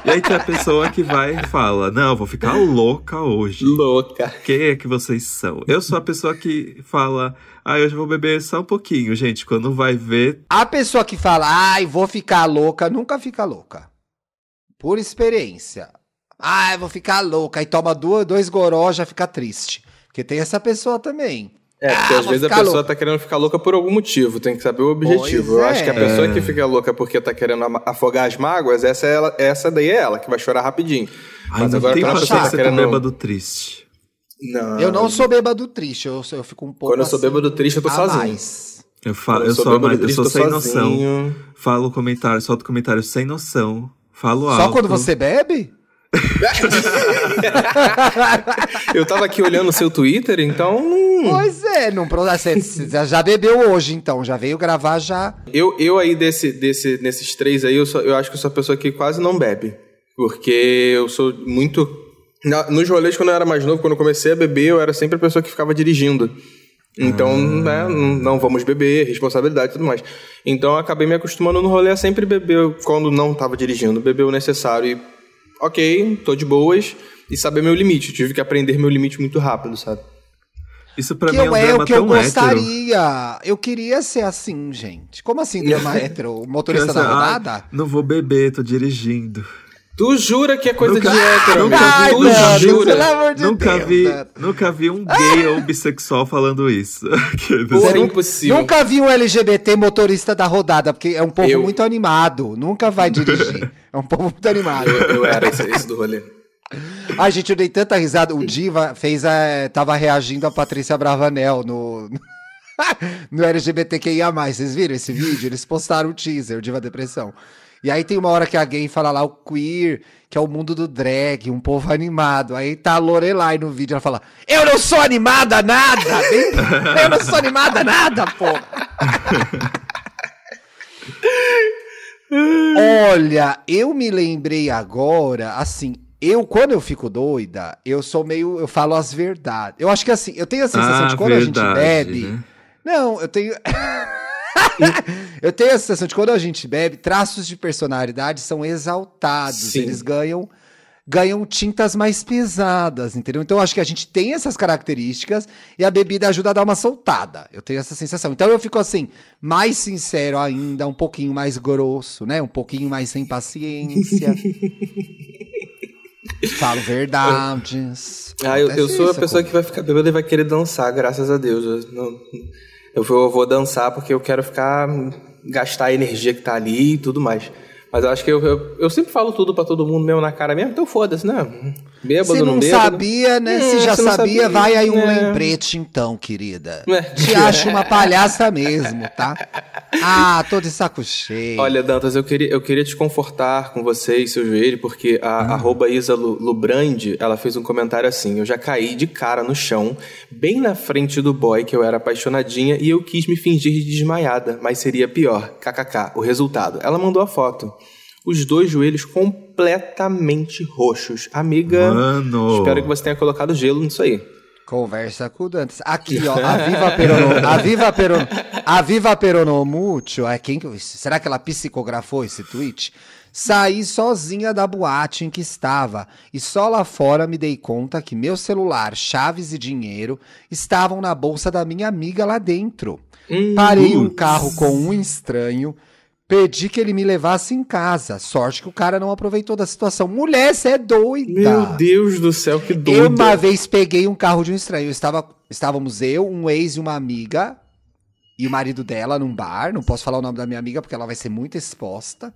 E aí tem a pessoa que vai e fala, não, vou ficar louca hoje. Louca. Quem é que vocês são? Eu sou a pessoa que fala, Ah, hoje eu vou beber só um pouquinho, gente. Quando vai ver. A pessoa que fala, ai, vou ficar louca, nunca fica louca. Por experiência. Ai, vou ficar louca. Aí toma duas, dois goró, já fica triste. Porque tem essa pessoa também. É, porque Ah, às vezes a pessoa louca. tá querendo ficar louca por algum motivo, tem que saber o objetivo. Pois Eu acho que a é. pessoa que fica louca porque tá querendo afogar as mágoas, essa, é ela, essa daí é ela, que vai chorar rapidinho. Ai, Mas não agora tem quando a pessoa paciência tá com querendo. bêbado triste. Não. Eu não sou bêbado triste, eu, sou- eu fico um pouco Quando eu sou assim, bêbado triste, eu tô sozinho. mais. Eu, fa Quando eu, sou sou, mais, eu triste, sou tô sem noção. sozinho. Falo comentário, solto comentário sem noção. Falo alto. Só quando você bebe? Eu tava aqui olhando o seu Twitter, então. Pois é, não, você já bebeu hoje, então. Já veio gravar já. Eu, eu aí desse, desse, nesses três aí, eu, sou- eu acho que eu sou a pessoa que quase não bebe. Porque eu sou muito. Na- nos rolês, quando eu era mais novo, quando eu comecei a beber, eu era sempre a pessoa que ficava dirigindo. Então, né, não, vamos beber, responsabilidade e tudo mais. Então, eu acabei me acostumando no rolê a sempre beber quando não tava dirigindo, beber o necessário. E, ok, tô de boas. E saber meu limite. Tive que aprender meu limite muito rápido, sabe? Isso pra que mim é eu um é drama o que eu tão hétero. gostaria. Eu queria ser assim, gente. Como assim, drama hétero? O motorista da ah, rodada? não vou beber, tô dirigindo. Tu jura que é coisa Nunca- de hétero? Ai, Tu Dantas, jura? pelo amor de nunca Deus, vi, Dantas. nunca vi um gay ou bissexual falando isso. Aqueles- Porra, impossível. Nunca vi um LGBT motorista da rodada, porque é um povo Eu- muito animado. Nunca vai dirigir. É um povo muito animado. Eu, eu era esse, esse do rolê. Ai, gente, eu dei tanta risada. O Diva fez a, tava reagindo a Patrícia Bravanel no, no LGBTQIA. Vocês viram esse vídeo? Eles postaram o teaser, o Diva Depressão. E aí tem uma hora que a gay fala lá o queer, que é o mundo do drag, um povo animado. Aí tá a Lorelai no vídeo, ela fala: Eu não sou animada nada! Bem- Eu não sou animada nada, pô! Olha, eu me lembrei agora, assim, eu, quando eu fico doida, eu sou meio. Eu falo as verdades. Eu acho que assim, eu tenho a sensação Ah, de quando a gente verdade, bebe. né? Não, eu tenho. eu tenho a sensação de quando a gente bebe, traços de personalidade são exaltados. Sim. Eles ganham. Ganham tintas mais pesadas, entendeu? Então eu acho que a gente tem essas características e a bebida ajuda a dar uma soltada. Eu tenho essa sensação. Então eu fico assim, mais sincero ainda, um pouquinho mais grosso, né? Um pouquinho mais sem paciência. Falo verdades. Ah, eu, eu sou a pessoa que vai ficar bêbada e vai querer dançar, graças a Deus. Eu, não- eu vou, dançar porque eu quero ficar. gastar a energia que tá ali e tudo mais. Mas eu acho que eu, eu, eu sempre falo tudo pra todo mundo mesmo na cara mesmo, então foda-se, né? Bêbado, Se não bêbado. sabia, né? Se já se não sabia, sabia, vai aí um é. lembrete então, querida. É. Te acho uma palhaça mesmo, tá? Ah, tô de saco cheio. Olha, Dantas, eu queria, eu queria te confortar com você e seu joelho, porque a Ah. Isa Lubrandi, ela fez um comentário assim, eu já caí de cara no chão, bem na frente do boy que eu era apaixonadinha, e eu quis me fingir de desmaiada, mas seria pior. KKK, o resultado. Ela mandou a foto. Os dois joelhos completamente roxos. Amiga, Mano. espero que você tenha colocado gelo nisso aí. Conversa com o Dantes. Aqui, ó, a Viva Perono, a Viva Perono, a Viva Peronomútil, é quem que, será que ela psicografou esse tweet? Saí sozinha da boate em que estava e só lá fora me dei conta que meu celular, chaves e dinheiro estavam na bolsa da minha amiga lá dentro. Parei um carro com um estranho, pedi que ele me levasse em casa. Sorte que o cara não aproveitou da situação. Mulher, você é doida. Meu Deus do céu, que Eu doido. uma vez peguei um carro de um estranho. Eu estava, estávamos eu, um ex e uma amiga e o marido dela num bar. Não posso falar o nome da minha amiga porque ela vai ser muito exposta.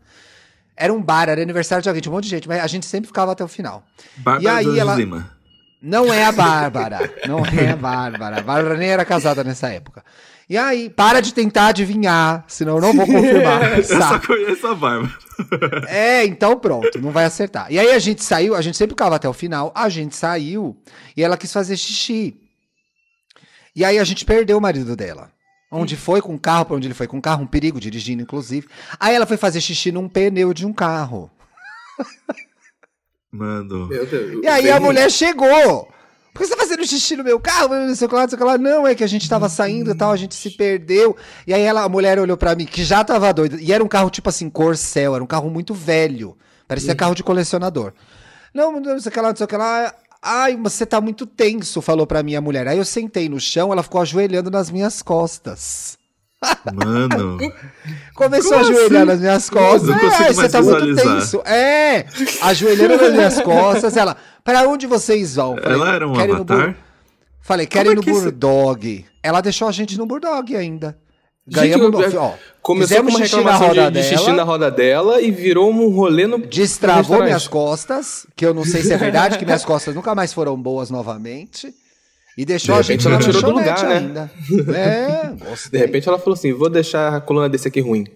Era um bar, era aniversário de alguém, tinha um monte de gente, mas a gente sempre ficava até o final. Bárbara E aí ela- Lima. Não é a Bárbara. não é a Bárbara. A Bárbara nem era casada nessa época. E aí, para de tentar adivinhar, senão eu não vou confirmar. Eu só conheço a Bárbara. É, então pronto, não vai acertar. E aí a gente saiu, a gente sempre ficava até o final, a gente saiu e ela quis fazer xixi. E aí a gente perdeu o marido dela. Onde foi com o carro, pra onde ele foi com o carro, um perigo, dirigindo inclusive. Aí ela foi fazer xixi num pneu de um carro. Mano. Meu Deus. E aí a mulher chegou. Por que você tá fazendo xixi no meu carro? Não sei o que lá, não sei o que lá. Não, é que a gente tava saindo e tal, a gente se perdeu. E aí ela, a mulher olhou pra mim, que já tava doida. E era um carro tipo assim, Corcel, era um carro muito velho. Parecia carro de colecionador. Não, não sei o que lá, não sei o que lá. Ai, você tá muito tenso, falou pra minha mulher. Aí eu sentei no chão, ela ficou ajoelhando nas minhas costas. Mano. Começou Como a ajoelhar assim? nas minhas costas. É, você tá muito tenso. É, ajoelhando nas minhas costas. Ela, pra onde vocês vão? Falei, Ela era um "Quero ir no avatar? Bur-" Falei, no é que isso- Burdog. Ela deixou a gente no Burdog ainda. Gente, Ganhamos, eu- no, ó, Começou com uma xixi na reclamação roda de, de xixi dela. na roda dela e virou um rolê no. Destravou no minhas costas, que eu não sei se é verdade, que minhas costas nunca mais foram boas novamente. E deixou De a gente ela tirou do lugar, né? ainda. É, De repente ela falou assim: vou deixar a coluna desse aqui ruim.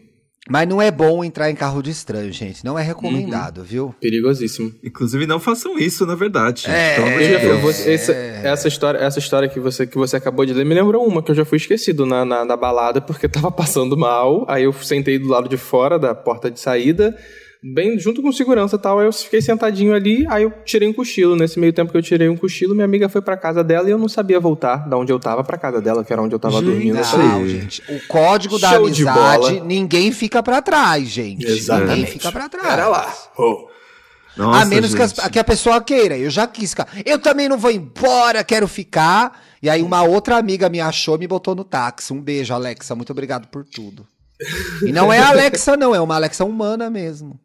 Mas não é bom entrar em carro de estranho, gente. Não é recomendado, viu? Perigosíssimo. Inclusive, não façam isso, na verdade. É, Pelo amor de Deus. eu vou- essa, essa história, essa história que você, que você acabou de ler me lembrou uma que eu já fui esquecido na, na, na balada porque tava passando mal. Aí eu sentei do lado de fora da porta de saída, bem junto com segurança e tal. Aí eu fiquei sentadinho ali, aí eu tirei um cochilo. Nesse meio tempo que eu tirei um cochilo, minha amiga foi pra casa dela e eu não sabia voltar da onde eu tava pra casa dela, que era onde eu tava Gente, dormindo. Não, gente. O código da Show amizade, ninguém fica pra trás, gente. Ninguém Exatamente. fica pra trás. Pera lá. Oh. Nossa, a menos que, as- que a pessoa queira. Eu já quis ficar. Eu também não vou embora, quero ficar. E aí uma outra amiga me achou e me botou no táxi. Um beijo, Alexa. Muito obrigado por tudo. E não é a Alexa, não. É uma Alexa humana mesmo.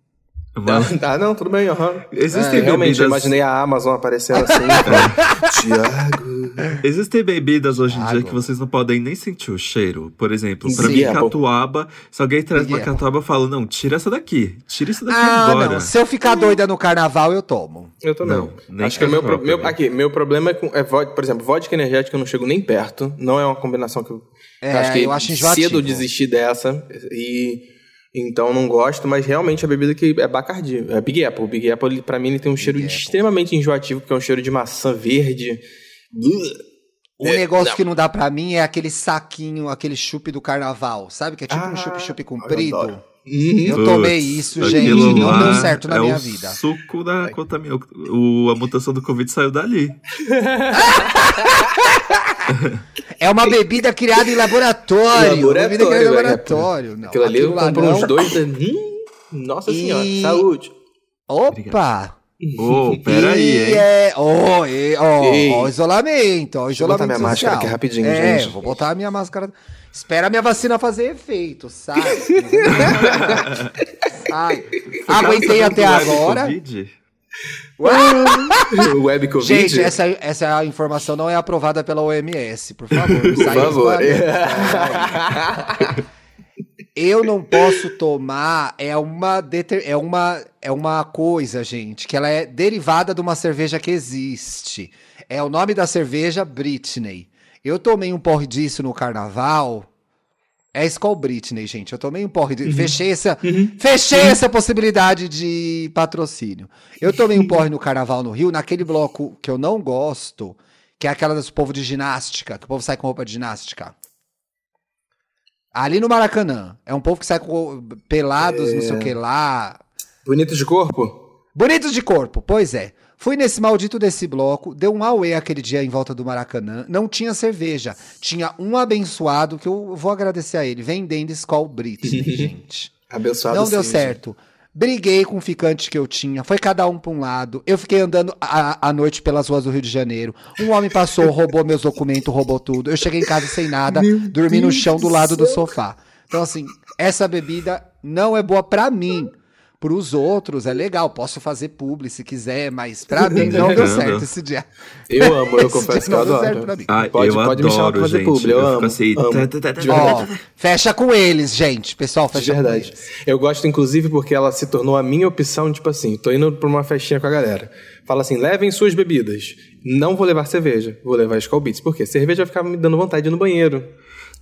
Mas Ah, não, tudo bem, aham. Existem É, realmente, eu bebidas- imaginei a Amazon aparecendo assim. Tiago. Existem bebidas hoje em dia que vocês não podem nem sentir o cheiro. Por exemplo, pra Sim. mim, Apple. catuaba. Se alguém traz uma Apple. catuaba, eu falo, não, tira essa daqui. Tira isso daqui Ah, agora. não. Se eu ficar doida no carnaval, eu tomo. Eu também. Não, nem Acho que o meu, pro- meu- também. aqui, meu problema é com. É, vodka- por exemplo, vodka energética eu não chego nem perto. Não é uma combinação que eu. É, acho que eu acho enjoativo. cedo eu desisti dessa. E. Então não gosto, mas realmente a bebida que é Bacardi. É Big Apple. Big Apple, pra mim, ele tem um cheiro Big Apple. extremamente enjoativo, porque é um cheiro de maçã verde. O negócio que não dá pra mim é aquele saquinho, aquele chup do carnaval. Sabe? Que é tipo Ah, um chup-chup eu comprido. adoro. Eu Putz, tomei isso, gente. aquilo Não deu certo na é minha o vida. suco da contaminação. O, a mutação do Covid saiu dali. É uma bebida criada em laboratório. uma bebida criada em laboratório. Não, Aquilo ali eu compro não. uns dois. Hum, nossa E- senhora, saúde. Opa! Ô, peraí, E hein? É, ó, e- ó, Ei. ó, o isolamento, ó, o Deixa eu botar isolamento minha máscara social. aqui rapidinho, é, gente. vou botar a minha máscara. Espera a minha vacina fazer efeito, sabe? Sai. Aguentei Tá até agora. Covid? Web Covid. Gente, essa, essa informação não é aprovada pela OMS, por favor. Por favor. espalhando. Eu não posso tomar é uma deter- é uma é uma coisa, gente, que ela é derivada de uma cerveja que existe. É o nome da cerveja Britney. Eu tomei um porre disso no carnaval. É Skol Britney, gente. Eu tomei um porre disso. Fechei essa fechei essa possibilidade de patrocínio. Eu tomei um porre no carnaval no Rio, naquele bloco que eu não gosto, que é aquela do povo de ginástica, que o povo sai com roupa de ginástica. Ali no Maracanã. É um povo que sai com pelados, não sei o que lá. Bonito de corpo? Bonitos de corpo, pois é. Fui nesse maldito desse bloco, deu um auê aquele dia em volta do Maracanã. Não tinha cerveja. Tinha um abençoado, que eu vou agradecer a ele, vendendo Skol Britney, gente. Abençoado Não deu seja. certo. Briguei com o ficante que eu tinha. Foi cada um pra um lado. Eu fiquei andando à, noite pelas ruas do Rio de Janeiro. Um homem passou, roubou meus documentos, roubou tudo. Eu cheguei em casa sem nada, dormi no chão do lado do sofá. Então, assim, essa bebida não é boa pra mim. Pros outros é legal, posso fazer publi se quiser, mas pra mim não deu certo esse dia. Eu amo, eu confesso que eu não deu certo adoro. pra mim. Ah, Pode- eu pode me chamar adoro, pra fazer gente. publi, eu fico amo, assim, amo. De Ó, fecha com eles, gente. Pessoal, De fecha com verdade. eles. Eu gosto, inclusive, porque ela se tornou a minha opção, tipo assim, tô indo pra uma festinha com a galera. Fala assim, levem suas bebidas. Não vou levar cerveja, vou levar Skol Beats. Por quê? Cerveja vai ficar me dando vontade de ir no banheiro.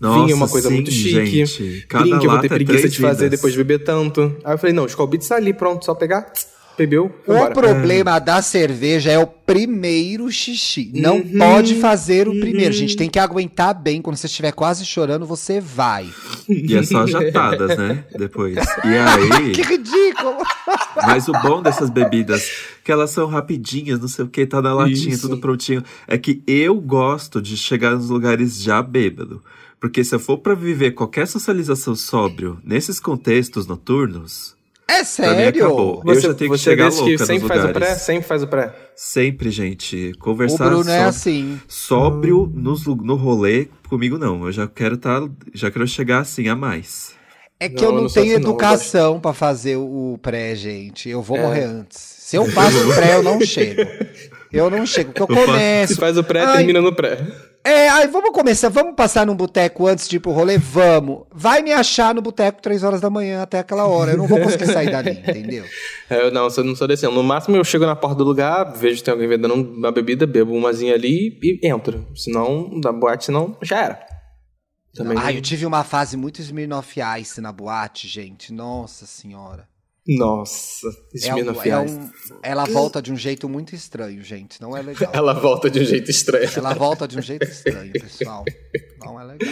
Nossa, Vinho é uma coisa sim, muito chique. gente. Cada Drink eu vou ter é preguiça de fazer vidas. depois de beber tanto. Aí eu falei, não, Skol Beats tá ali, pronto, só pegar, bebeu, O vambora. problema da cerveja é o primeiro xixi. Não Uhum, pode fazer o primeiro. Gente, tem que aguentar bem. Quando você estiver quase chorando, você vai. E é só jatadas, né? Depois. E aí. Que ridículo! Mas o bom dessas bebidas, que elas são rapidinhas, não sei o que, tá na latinha, Isso. tudo prontinho. É que eu gosto de chegar nos lugares já bêbado. Porque se eu for pra viver qualquer socialização sóbrio nesses contextos noturnos, É sério? acabou. Eu Você, já tenho que você chegar é louca que sempre nos faz o lugares. pré? Sempre faz o pré. Sempre, gente. O Conversar Bruno é só- assim. sóbrio nos lu- no rolê, comigo não. Eu já quero tá, já quero chegar assim a mais. É que Não, eu não não tenho assim, educação pra fazer o pré, gente. Eu vou É. morrer antes. Se eu passo o pré, eu não chego. Eu não chego, porque eu Eu faço- começo. Se faz o pré, Ai. termina no pré. É, aí vamos começar, vamos passar num boteco antes de ir pro rolê? Vamos. Vai me achar no boteco três horas da manhã até aquela hora. Eu não vou conseguir sair dali, entendeu? É, Eu não, eu não sou desse. No máximo eu chego na porta do lugar, vejo que tem alguém vendendo uma bebida, bebo umazinha ali e entro. Senão, da boate, senão, já era. Também. Ai, eu tive uma fase muito Smirnoff Ice na boate, gente. Nossa senhora. Nossa, É Smirnoff um- é um- ela volta de um jeito muito estranho, gente. Não é legal. Ela volta de um jeito estranho. Ela volta de um jeito estranho, pessoal. Não é legal.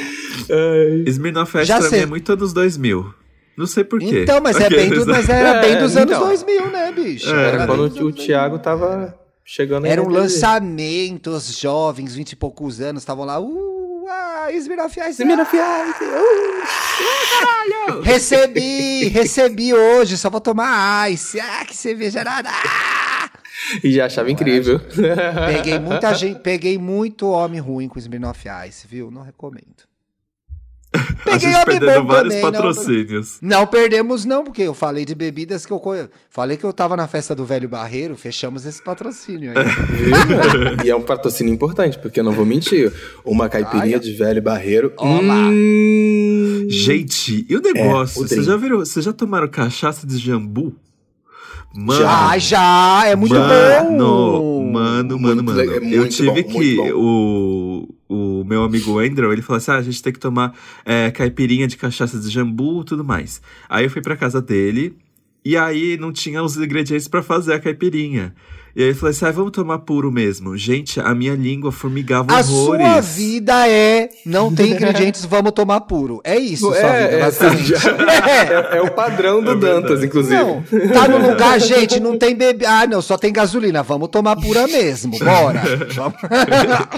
Ai. Smirnoff Ice Já pra sei. mim é muito anos 2000. Não sei porquê. Então, mas, é bem do- mas era bem É, dos anos então. 2000, né, bicho? É, Era bem quando dos o, o anos Thiago 2000. tava chegando aí Era um naquele- lançamento, os jovens, vinte e poucos anos, estavam lá. Uh, ah, Smirnoff Ice. Smirnoff Ice. Recebi, recebi hoje, só vou tomar ice. Ah, que cerveja nada. Ah! E já achava incrível. Peguei muita gente, peguei muito homem ruim com Smirnoff Ice, viu? Não recomendo. A Peguei gente homem perdendo bom vários também, não- patrocínios. Não perdemos não, porque eu falei de bebidas que eu. Falei que eu tava na festa do Velho Barreiro, fechamos esse patrocínio aí. E é um patrocínio importante, porque eu não vou mentir. Uma caipirinha Ai, de velho barreiro. Olá. Hum... Gente, e o negócio? o Vocês já viram? Vocês já tomaram cachaça de jambu? Mano, Já, já, é muito mano, bom. mano, mano, Muito mano. é eu tive bom, que o, o meu amigo Andrew, ele falou assim: ah, a gente tem que tomar é, caipirinha de cachaça de jambu, tudo mais. Aí eu fui pra casa dele e aí não tinha os ingredientes pra fazer a caipirinha. E aí ele falou assim: ah, vamos tomar puro mesmo. Gente, a minha língua formigava A horrores. sua vida é não tem ingredientes, vamos tomar puro. É isso, sua vida, É, é, basicamente. é, é o padrão do É verdade. Dantas, inclusive. Não, tá no lugar, gente, não tem bebê. Ah, não, só tem gasolina. Vamos tomar pura mesmo. Bora. Vamos,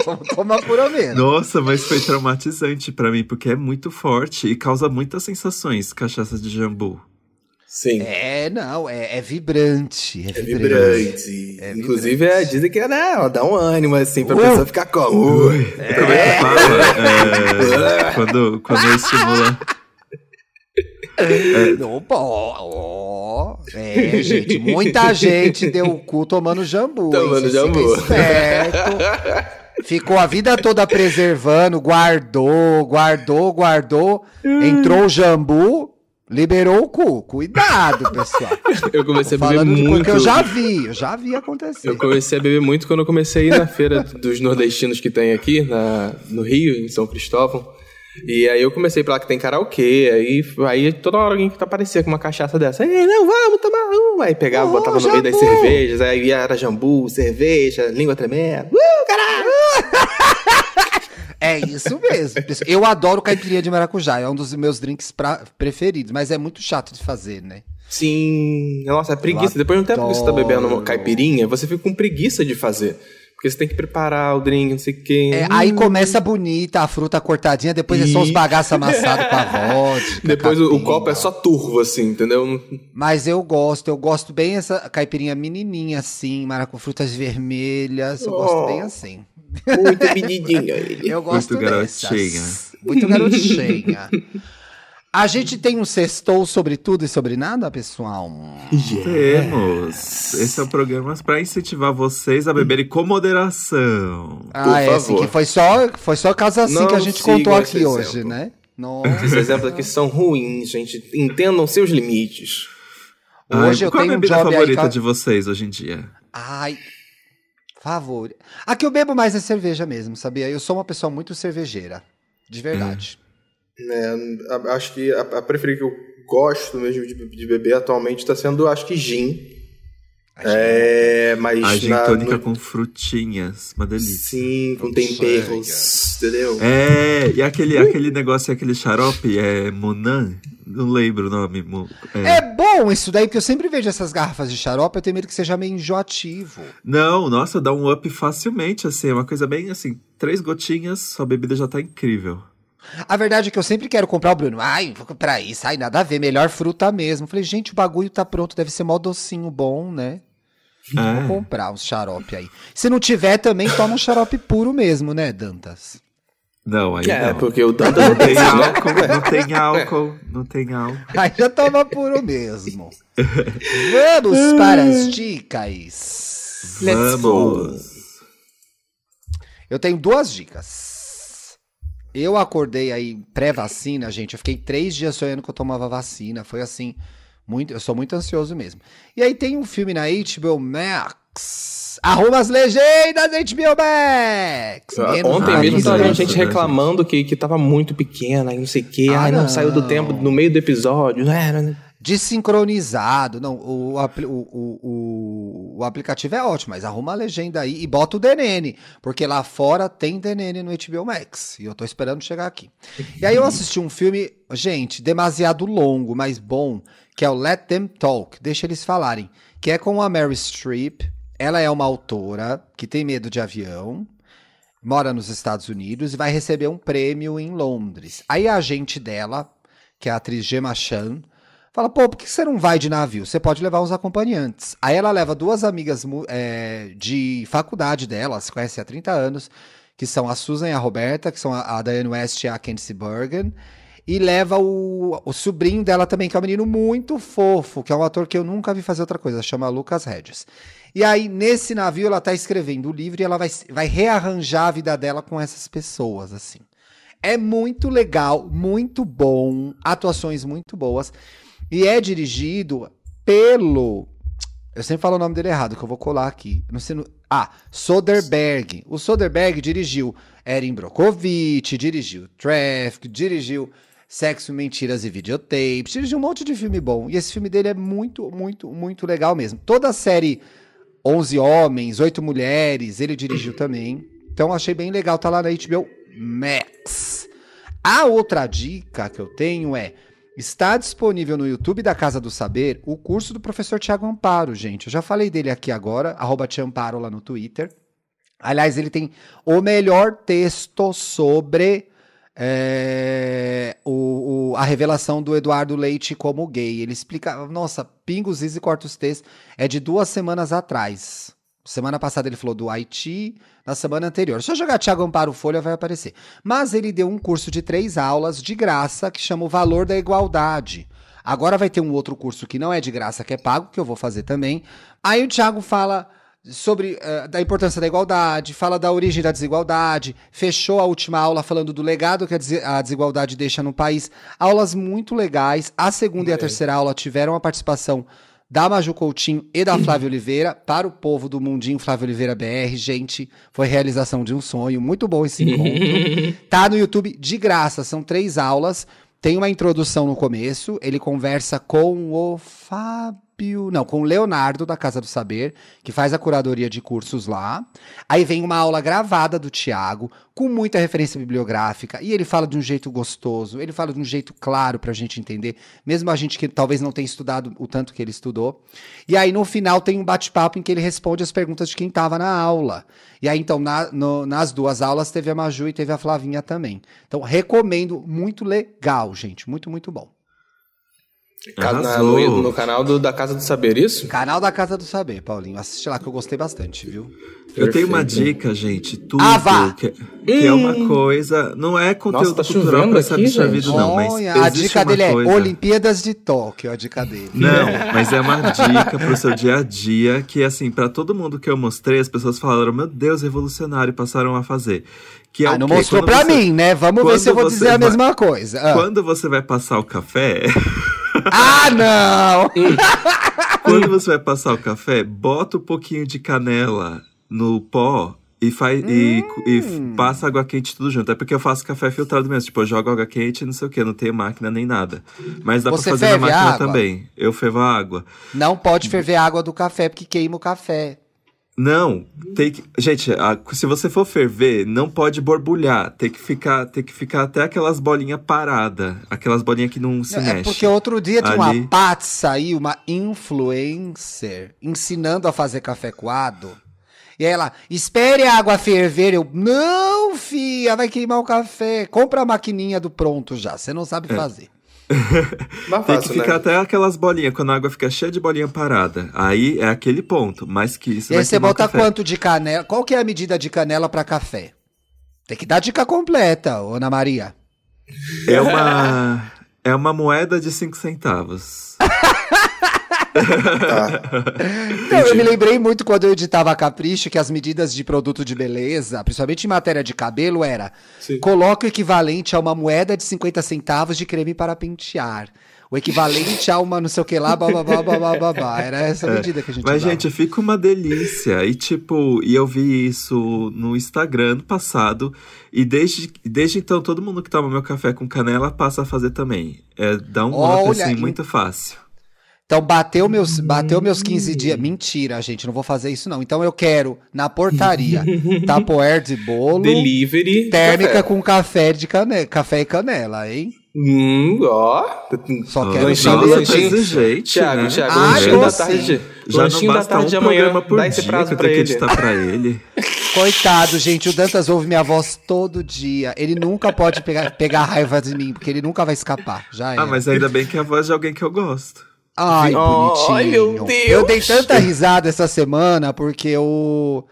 Vamos tomar pura mesmo. Nossa, mas foi traumatizante pra mim, porque é muito forte e causa muitas sensações, cachaça de jambu. Sim. É, não, é, é vibrante. É, É vibrante. vibrante. É Inclusive, é, dizem que é, né, ó, dá um ânimo, assim, pra Uh. pessoa ficar como. Ui, Como é que fala? É, quando, quando estimula. Opa, ó, ó. É, gente, muita gente deu o cu tomando jambu. Tomando jambu. esperto. Ficou a vida toda preservando, guardou, guardou, guardou. Entrou o jambu, liberou o cu. Cuidado, pessoal. Eu comecei a beber muito. que eu já vi, eu já vi acontecer. Eu comecei a beber muito quando eu comecei a ir na feira dos nordestinos que tem aqui, na, no Rio, em São Cristóvão. E aí eu comecei pra lá que tem karaokê, aí, aí toda hora alguém que aparecia com uma cachaça dessa. Aí, não, vamos tomar uma. Aí pegava, Oh, botava no meio das cervejas, aí era jambu, cerveja, língua tremenda. Uh, caralho! É isso mesmo. Eu adoro caipirinha de maracujá, é um dos meus drinks pra- preferidos, mas é muito chato de fazer, né? Sim, nossa, é preguiça. Depois de um tempo que você tá bebendo uma caipirinha, você fica com preguiça de fazer. Porque você tem que preparar o drink, não sei o quê. É, Hum. aí começa bonita, a fruta cortadinha, depois é só os bagaços amassados com a vodka. Depois o, o capim, copo é ó. só turvo, assim, entendeu? Mas eu gosto, eu gosto bem essa caipirinha menininha assim, mara com frutas vermelhas, eu gosto Oh. bem assim. Muito pedidinho ele. Eu gosto garotinha. dessas. Muito garotinha. A gente tem um sextou sobre tudo e sobre nada, pessoal? Temos. Esse é o programa para incentivar vocês a beberem com moderação. Ah, é, assim, favor. que foi só, foi só caso assim Não que a gente contou aqui hoje, exemplo. né? Esses Nossa. exemplos aqui são ruins, gente. Entendam seus limites. Hoje Ai, eu qual tenho a um bebida job aí favorita ca- de vocês hoje em dia? Ai, favor. A que eu bebo mais é cerveja mesmo, sabia? Eu sou uma pessoa muito cervejeira. De verdade. É, a- acho que a, a preferida que eu gosto mesmo de, de beber atualmente está sendo, acho que gin. É, mas A gin na- tônica no- com frutinhas, uma delícia. Sim, com temperos, entendeu? É, e aquele, aquele negócio, aquele xarope, é Monan? Não lembro o nome. é. É bom isso daí, porque eu sempre vejo essas garrafas de xarope, eu tenho medo que seja meio enjoativo. Não, nossa, dá um up facilmente, assim, é uma coisa bem assim, três gotinhas, sua bebida já tá incrível. A verdade é que eu sempre quero comprar o Bruno. Ai, vou comprar isso. Ai, nada a ver. Melhor fruta mesmo. Falei, gente, o bagulho tá pronto. Deve ser mó docinho bom, né? É. Vou comprar uns xarope aí. Se não tiver, também toma um xarope puro mesmo, né, Dantas? Não, aí É, não. porque o Danta Não tem álcool, não tem álcool, não tem álcool. Aí já toma puro mesmo. Vamos para as dicas. Let's go. Vamos. Eu tenho duas dicas. Eu acordei aí pré-vacina, gente. Eu fiquei três dias sonhando que eu tomava vacina. Foi assim, muito. Eu sou muito ansioso mesmo. E aí tem um filme na HBO Max. Arruma as legendas HBO Max. Menos Ontem mesmo tava a gente né, reclamando que, que tava muito pequena e não sei o quê. Ah, não, não. saiu do tempo no meio do episódio. Não era, né? Desincronizado. Não, o, o, o, o aplicativo é ótimo, mas arruma a legenda aí e bota o DNN, porque lá fora tem DNN no HBO Max. E eu tô esperando chegar aqui. E aí eu assisti um filme, gente, demasiado longo, mas bom, que é o Let Them Talk, deixa eles falarem, que é com a Mary Streep. Ela é uma autora que tem medo de avião, mora nos Estados Unidos e vai receber um prêmio em Londres. Aí a agente dela, que é a atriz Gemma Chan, fala: pô, por que você não vai de navio? Você pode levar uns acompanhantes. Aí ela leva duas amigas é, de faculdade dela, se conhecem há 30 anos, que são a Susan e a Roberta, que são a, a Diane West e a Candice Bergen. E leva o, o sobrinho dela também, que é um menino muito fofo, que é um ator que eu nunca vi fazer outra coisa, chama Lucas Hedges. E aí, nesse navio, ela tá escrevendo o livro e ela vai, vai rearranjar a vida dela com essas pessoas, assim. É muito legal, muito bom, atuações muito boas. E é dirigido pelo. Eu sempre falo o nome dele errado, que eu vou colar aqui. Não sei. no- Ah, Soderbergh. O Soderbergh dirigiu Erin Brockovich, dirigiu Traffic, dirigiu Sexo, Mentiras e Videotapes, dirigiu um monte de filme bom. E esse filme dele é muito, muito, muito legal mesmo. Toda a série 11 Homens, 8 Mulheres, ele dirigiu também. Então achei bem legal, tá lá na HBO Max. A outra dica que eu tenho é: está disponível no YouTube da Casa do Saber o curso do professor Tiago Amparo, gente. Eu já falei dele aqui agora, arroba Tiamparo lá no Twitter. Aliás, ele tem o melhor texto sobre é, o, o- a revelação do Eduardo Leite como gay. Ele explica. Nossa, Pingos, e Cortos T's é de duas semanas atrás. Semana passada ele falou do Haiti, na semana anterior. Se eu jogar Thiago Amparo Folha, vai aparecer. Mas ele deu um curso de três aulas de graça que chama o Valor da Igualdade. Agora vai ter um outro curso que não é de graça, que é pago, que eu vou fazer também. Aí o Thiago fala sobre eh, da importância da igualdade, fala da origem da desigualdade, fechou a última aula falando do legado que a des- a desigualdade deixa no país. Aulas muito legais. A segunda e a terceira aula tiveram a participação da Maju Coutinho e da Flávia Oliveira para o povo do Mundinho Flávia Oliveira BR. Gente, foi realização de um sonho. Muito bom esse encontro. tá no YouTube de graça, são três aulas. Tem uma introdução no começo, ele conversa com o Fábio, não, com o Leonardo da Casa do Saber, que faz a curadoria de cursos lá. Aí vem uma aula gravada do Tiago, com muita referência bibliográfica, e ele fala de um jeito gostoso, ele fala de um jeito claro pra gente entender, mesmo a gente que talvez não tenha estudado o tanto que ele estudou. E aí no final tem um bate-papo em que ele responde as perguntas de quem estava na aula. E aí então na- no- nas duas aulas teve a Maju e teve a Flavinha também. Então recomendo, muito legal, gente, muito muito bom. Na- no, no canal do- da Casa do Saber, isso? Canal da Casa do Saber, Paulinho, assiste lá que eu gostei bastante, viu? Eu tenho uma dica, gente. Tudo Ah, vá! que, que é uma coisa. Não é conteúdo tá cultural pra essa aqui, bicha vida, não. Mas Olha, a dica dele coisa... é Olimpíadas de Tóquio, a dica dele. Não, mas é uma dica pro seu dia a dia que, assim, pra todo mundo que eu mostrei, as pessoas falaram, meu Deus, revolucionário, e passaram a fazer. Que é ah, não quê? mostrou Quando pra você- mim, né? Vamos ver se eu vou dizer a vai- mesma coisa. Ah, Quando você vai passar o café, Ah, não! quando você vai passar o café, bota um pouquinho de canela no pó e faz e, e Hum. passa água quente tudo junto. É porque eu faço café filtrado mesmo, tipo, eu jogo água quente e não sei o que, não tenho máquina nem nada. Mas dá Você pra fazer na máquina água? também. Eu fervo a água. Não pode ferver a água do café, porque queima o café. Não, tem que. Gente, a- se você for ferver, não pode borbulhar. Tem que ficar, tem que ficar até aquelas bolinhas paradas. Aquelas bolinhas que não se Não, mexem. é porque outro dia tinha Ali. uma Patsa aí, uma influencer, ensinando a fazer café coado. E ela, espere a água ferver. Eu, não, fia, vai queimar o café. Compra a maquininha do pronto já, você não sabe fazer. Mas Tem fácil, que ficar né? até aquelas bolinhas, quando a água fica cheia de bolinha parada. Aí é aquele ponto, mas que isso E aí vai você bota café. quanto de canela? Qual que é a medida de canela pra café? Tem que dar dica completa, Ana Maria. É uma, é uma moeda de 5 centavos. Tá. Não, eu me lembrei muito quando eu editava a Capricho que as medidas de produto de beleza, principalmente em matéria de cabelo, era Sim. coloque o equivalente a uma moeda de 50 centavos de creme para pentear. O equivalente a uma não sei o que lá, babá, babá. Era essa a medida que a gente Mas, usava. gente, fica uma delícia. E, tipo, e eu vi isso no Instagram no passado. E desde, desde então, todo mundo que toma meu café com canela passa a fazer também. É, dá um up, Olha, assim, muito fácil. Então bateu meus, bateu meus 15 dias. Mentira, gente, não vou fazer isso não. Então eu quero, na portaria, tapoer de bolo, Delivery. térmica café. com café de canela, café e canela, hein? Hum, ó. Só Oh, quero lanchinho, saber. lanchinho. tá exigente, Thiago, né? Thiago, Ah, lanchinho da tarde. Já lanchinho não da basta tarde um de amanhã. programa por Dá esse dia prazo que ele. pra ele. Coitado, gente, o Dantas ouve minha voz todo dia. Ele nunca pode pegar, pegar raiva de mim, porque ele nunca vai escapar. Já é. Ah, mas ainda bem que é a voz de alguém que eu gosto. Ai, bonitinho. ai, meu Deus. Eu dei tanta risada essa semana porque eu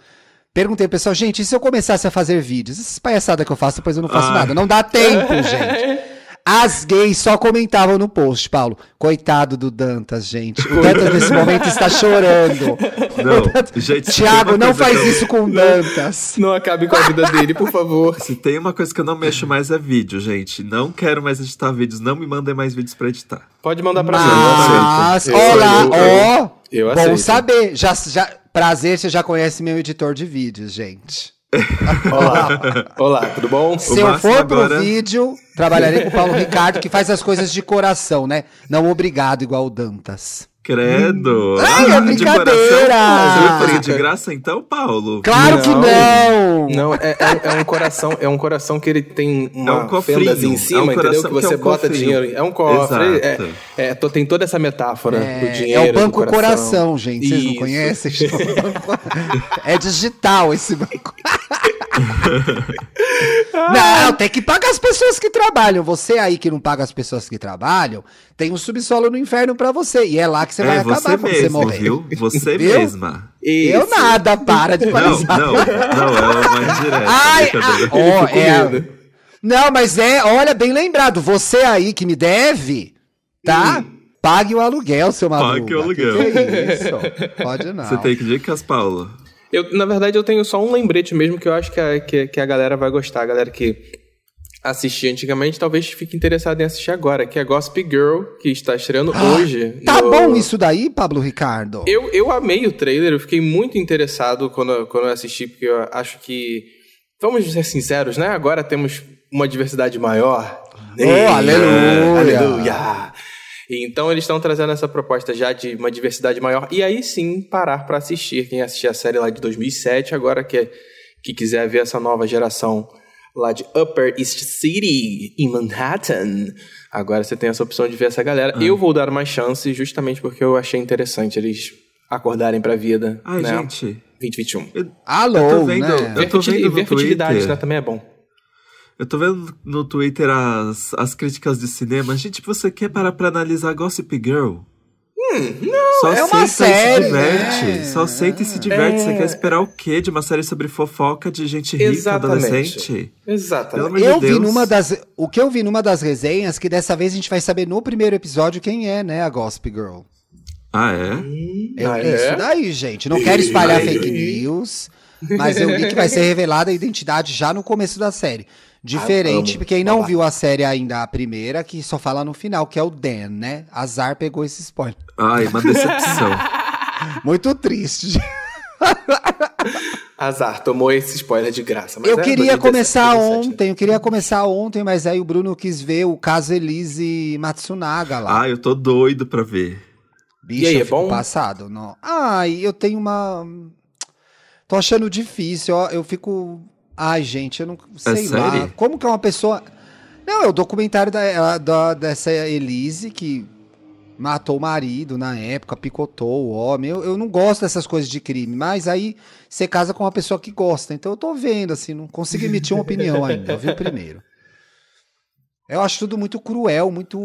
perguntei pro pessoal, gente, e se eu começasse a fazer vídeos? Essas palhaçadas que eu faço, depois eu não faço Ah. nada. Não dá tempo, gente. As gays só comentavam no post, Paulo. Coitado do Dantas, gente. O Dantas nesse momento está chorando. Não, gente, Tiago, não faz eu- isso com o Dantas. Não acabe com a vida dele, por favor. Se tem uma coisa que eu não mexo mais é vídeo, gente. Não quero mais editar vídeos. Não me mandem mais vídeos pra editar. Pode mandar pra mim. Mas, eu aceito. olá, Eu- ó. eu Bom aceito. saber. Já, já, prazer, você já conhece meu editor de vídeos, gente. Olá. Olá, tudo bom? Se eu for pro agora- vídeo, trabalharei com o Paulo Ricardo, que faz as coisas de coração, né? Não obrigado, igual o Dantas. Credo! Ai, é de brincadeira! coração. Você vai fazer de graça então, Paulo? Claro que não! Não, é, é- é um coração, é um coração que ele tem uma É um cofrinho, em é cima, um entendeu? coração Que que é você um bota cofrinho. dinheiro. É um cofre. É, é, tô- tem toda essa metáfora do É, dinheiro. é o do Banco Coração, gente. Vocês não conhecem? é digital esse banco. não, tem que pagar as pessoas que trabalham. Você aí que não paga as pessoas que trabalham, tem um subsolo no inferno pra você. E é lá que você vai é acabar você quando você mesmo, morrer. viu? Você Viu? mesma. Eu Isso. nada, para de Não, palhaçada. não, não, é uma indireta. Ai, ah, ó, Fico com é-. Não, mas é, olha, bem lembrado. Você aí que me deve, tá? Pague o aluguel, seu maluco. Pague o aluguel. Que que é isso? Pode não. Você tem que dicas, Paulo? Eu, na verdade, eu tenho só um lembrete mesmo que eu acho que a, que, que a galera vai gostar. A galera que assistia antigamente talvez fique interessada em assistir agora, que é Gossip Girl, que está estreando hoje. Tá no- bom isso daí, Pablo Ricardo? Eu, eu amei o trailer, eu fiquei muito interessado quando, quando eu assisti, porque eu acho que. Vamos ser sinceros, né? Agora temos uma diversidade maior. Oh, aleluia. Aleluia! Então eles estão trazendo essa proposta já de uma diversidade maior. E aí sim, parar pra assistir. Quem assistiu a série lá de 2007, agora que, que quiser ver essa nova geração lá de Upper East City, em Manhattan, agora você tem essa opção de ver essa galera. Ah. Eu vou dar uma chance justamente porque eu achei interessante eles acordarem pra vida. Ai, né? gente. 2021. Alô, Eu tô vendo- né? eu tô fertil- vendo no ver fertilidade, Twitter. né? Também é bom. Eu tô vendo no Twitter as, as críticas de cinema. Gente, você quer parar pra analisar Gossip Girl? não, Só é uma aceita série, e se diverte. né? Só aceita e se diverte. Você É. quer esperar o quê de uma série sobre fofoca de gente rica, Exatamente. adolescente? Pelo Exatamente. amor de Eu vi Deus. numa das. O que eu vi numa das resenhas, que dessa vez a gente vai saber no primeiro episódio quem é, né, a Gossip Girl. Ah, é? Eu Ah, é? isso daí, gente. Não quero espalhar fake news, mas eu li que vai ser revelada a identidade já no começo da série. Diferente, amo. porque quem não viu a série ainda, a primeira, que só fala no final, que é o Dan, né? Azar pegou esse spoiler. Ai, uma decepção. Muito triste. Azar, tomou esse spoiler de graça. eu é queria 2017, começar 2017, né? ontem, eu queria começar ontem, mas aí o Bruno quis ver o caso Elise Matsunaga lá. ah, eu tô doido pra ver. Bicho, E aí, é bom? passado. Não. Ai, eu tenho uma. Tô achando difícil, ó. Eu fico. Ai, gente, eu não sei lá. série? Como que é uma pessoa. Não, é o documentário da, da- dessa Elise que matou o marido na época, picotou o homem. Eu, eu não gosto dessas coisas de crime, mas aí você casa com uma pessoa que gosta. Então eu tô vendo, assim, não consigo emitir uma opinião ainda. Eu vi o primeiro. Eu acho tudo muito cruel, muito.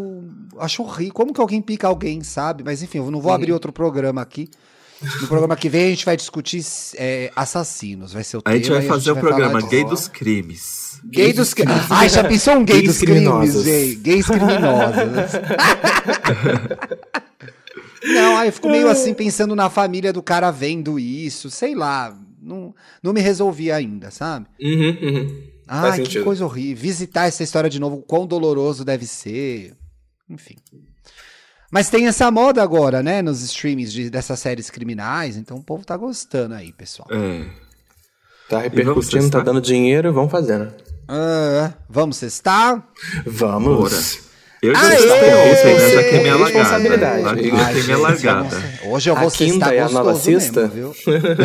Acho horrível. Como que alguém pica alguém, sabe? Mas enfim, eu não vou abrir outro programa aqui. No programa que vem a gente vai discutir é, assassinos. Vai ser o A gente tema, vai e fazer o vai programa de- Gay dos Crimes. Gay dos crimes. Ai, já pensou um gay Gays dos crimes, criminosos. gay? Gays criminosos. não, aí eu fico meio assim pensando na família do cara vendo isso, sei lá. Não, não me resolvi ainda, sabe? Uhum, uhum. Ai, que coisa horrível. Visitar essa história de novo, quão doloroso deve ser. Enfim. Mas tem essa moda agora, né? Nos streamings de- dessas séries criminais. Então o povo tá gostando aí, pessoal. É. Tá repercutindo, tá testar? dando dinheiro, vamos fazendo. Ah, vamos cestar? Vamos. Bora. Eu já Aê! estou ontem, né? Já queimei a largada. Responsabilidade. Já queimei a largada. eu vou- Hoje eu vou A cestar é a gostoso nova sexta? mesmo, viu?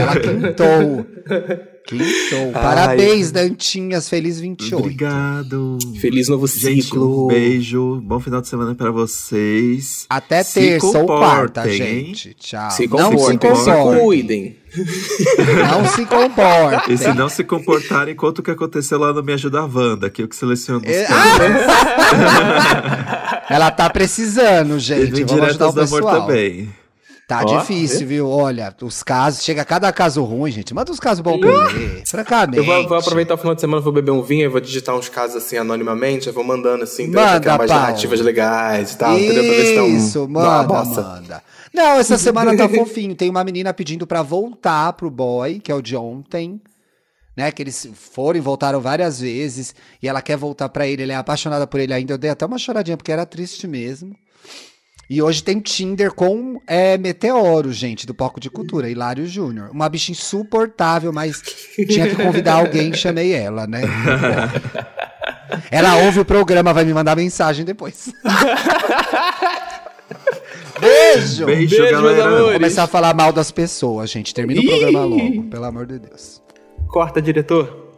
Ela quintou. Quintou. Parabéns, Dantinhas. Feliz 28. Obrigado. Feliz novo Gente, ciclo. um beijo. Bom final de semana pra vocês. Até Se terça ou quarta, gente. Tchau. Se não se comportem, cuidem. Não se comportem. E se não se comportarem, conta o que aconteceu lá no Me Ajuda Wanda, que eu que seleciono os É. Ela tá precisando, gente. Vamos ajudar o do Amor pessoal. também. Tá Ó, difícil, viu? Olha, os casos. Chega cada caso ruim, gente. Manda uns casos bons pra eu ler. Francamente. Eu vou, vou aproveitar o final de semana, vou beber um vinho, eu vou digitar uns casos assim anonimamente, eu vou mandando assim? Manda, umas narrativas legais e tal, entendeu? Pra ver se dá um, Isso, manda, manda. Não, essa semana tá fofinho. Tem uma menina pedindo pra voltar pro boy, que é o de ontem. Né, que eles foram e voltaram várias vezes. E ela quer voltar pra ele, ele é apaixonada por ele ainda. Eu dei até uma choradinha, porque era triste mesmo. E hoje tem Tinder com é, Meteoro, gente, do Palco de Cultura, Hilário Júnior. Uma bicha insuportável, mas tinha que convidar alguém, chamei ela, né? Ela ouve o programa, vai me mandar mensagem depois. Beijo! Beijo, Beijo, galera. Vou começar a falar mal das pessoas, gente. Termina o programa logo, pelo amor de Deus. Corta, diretor.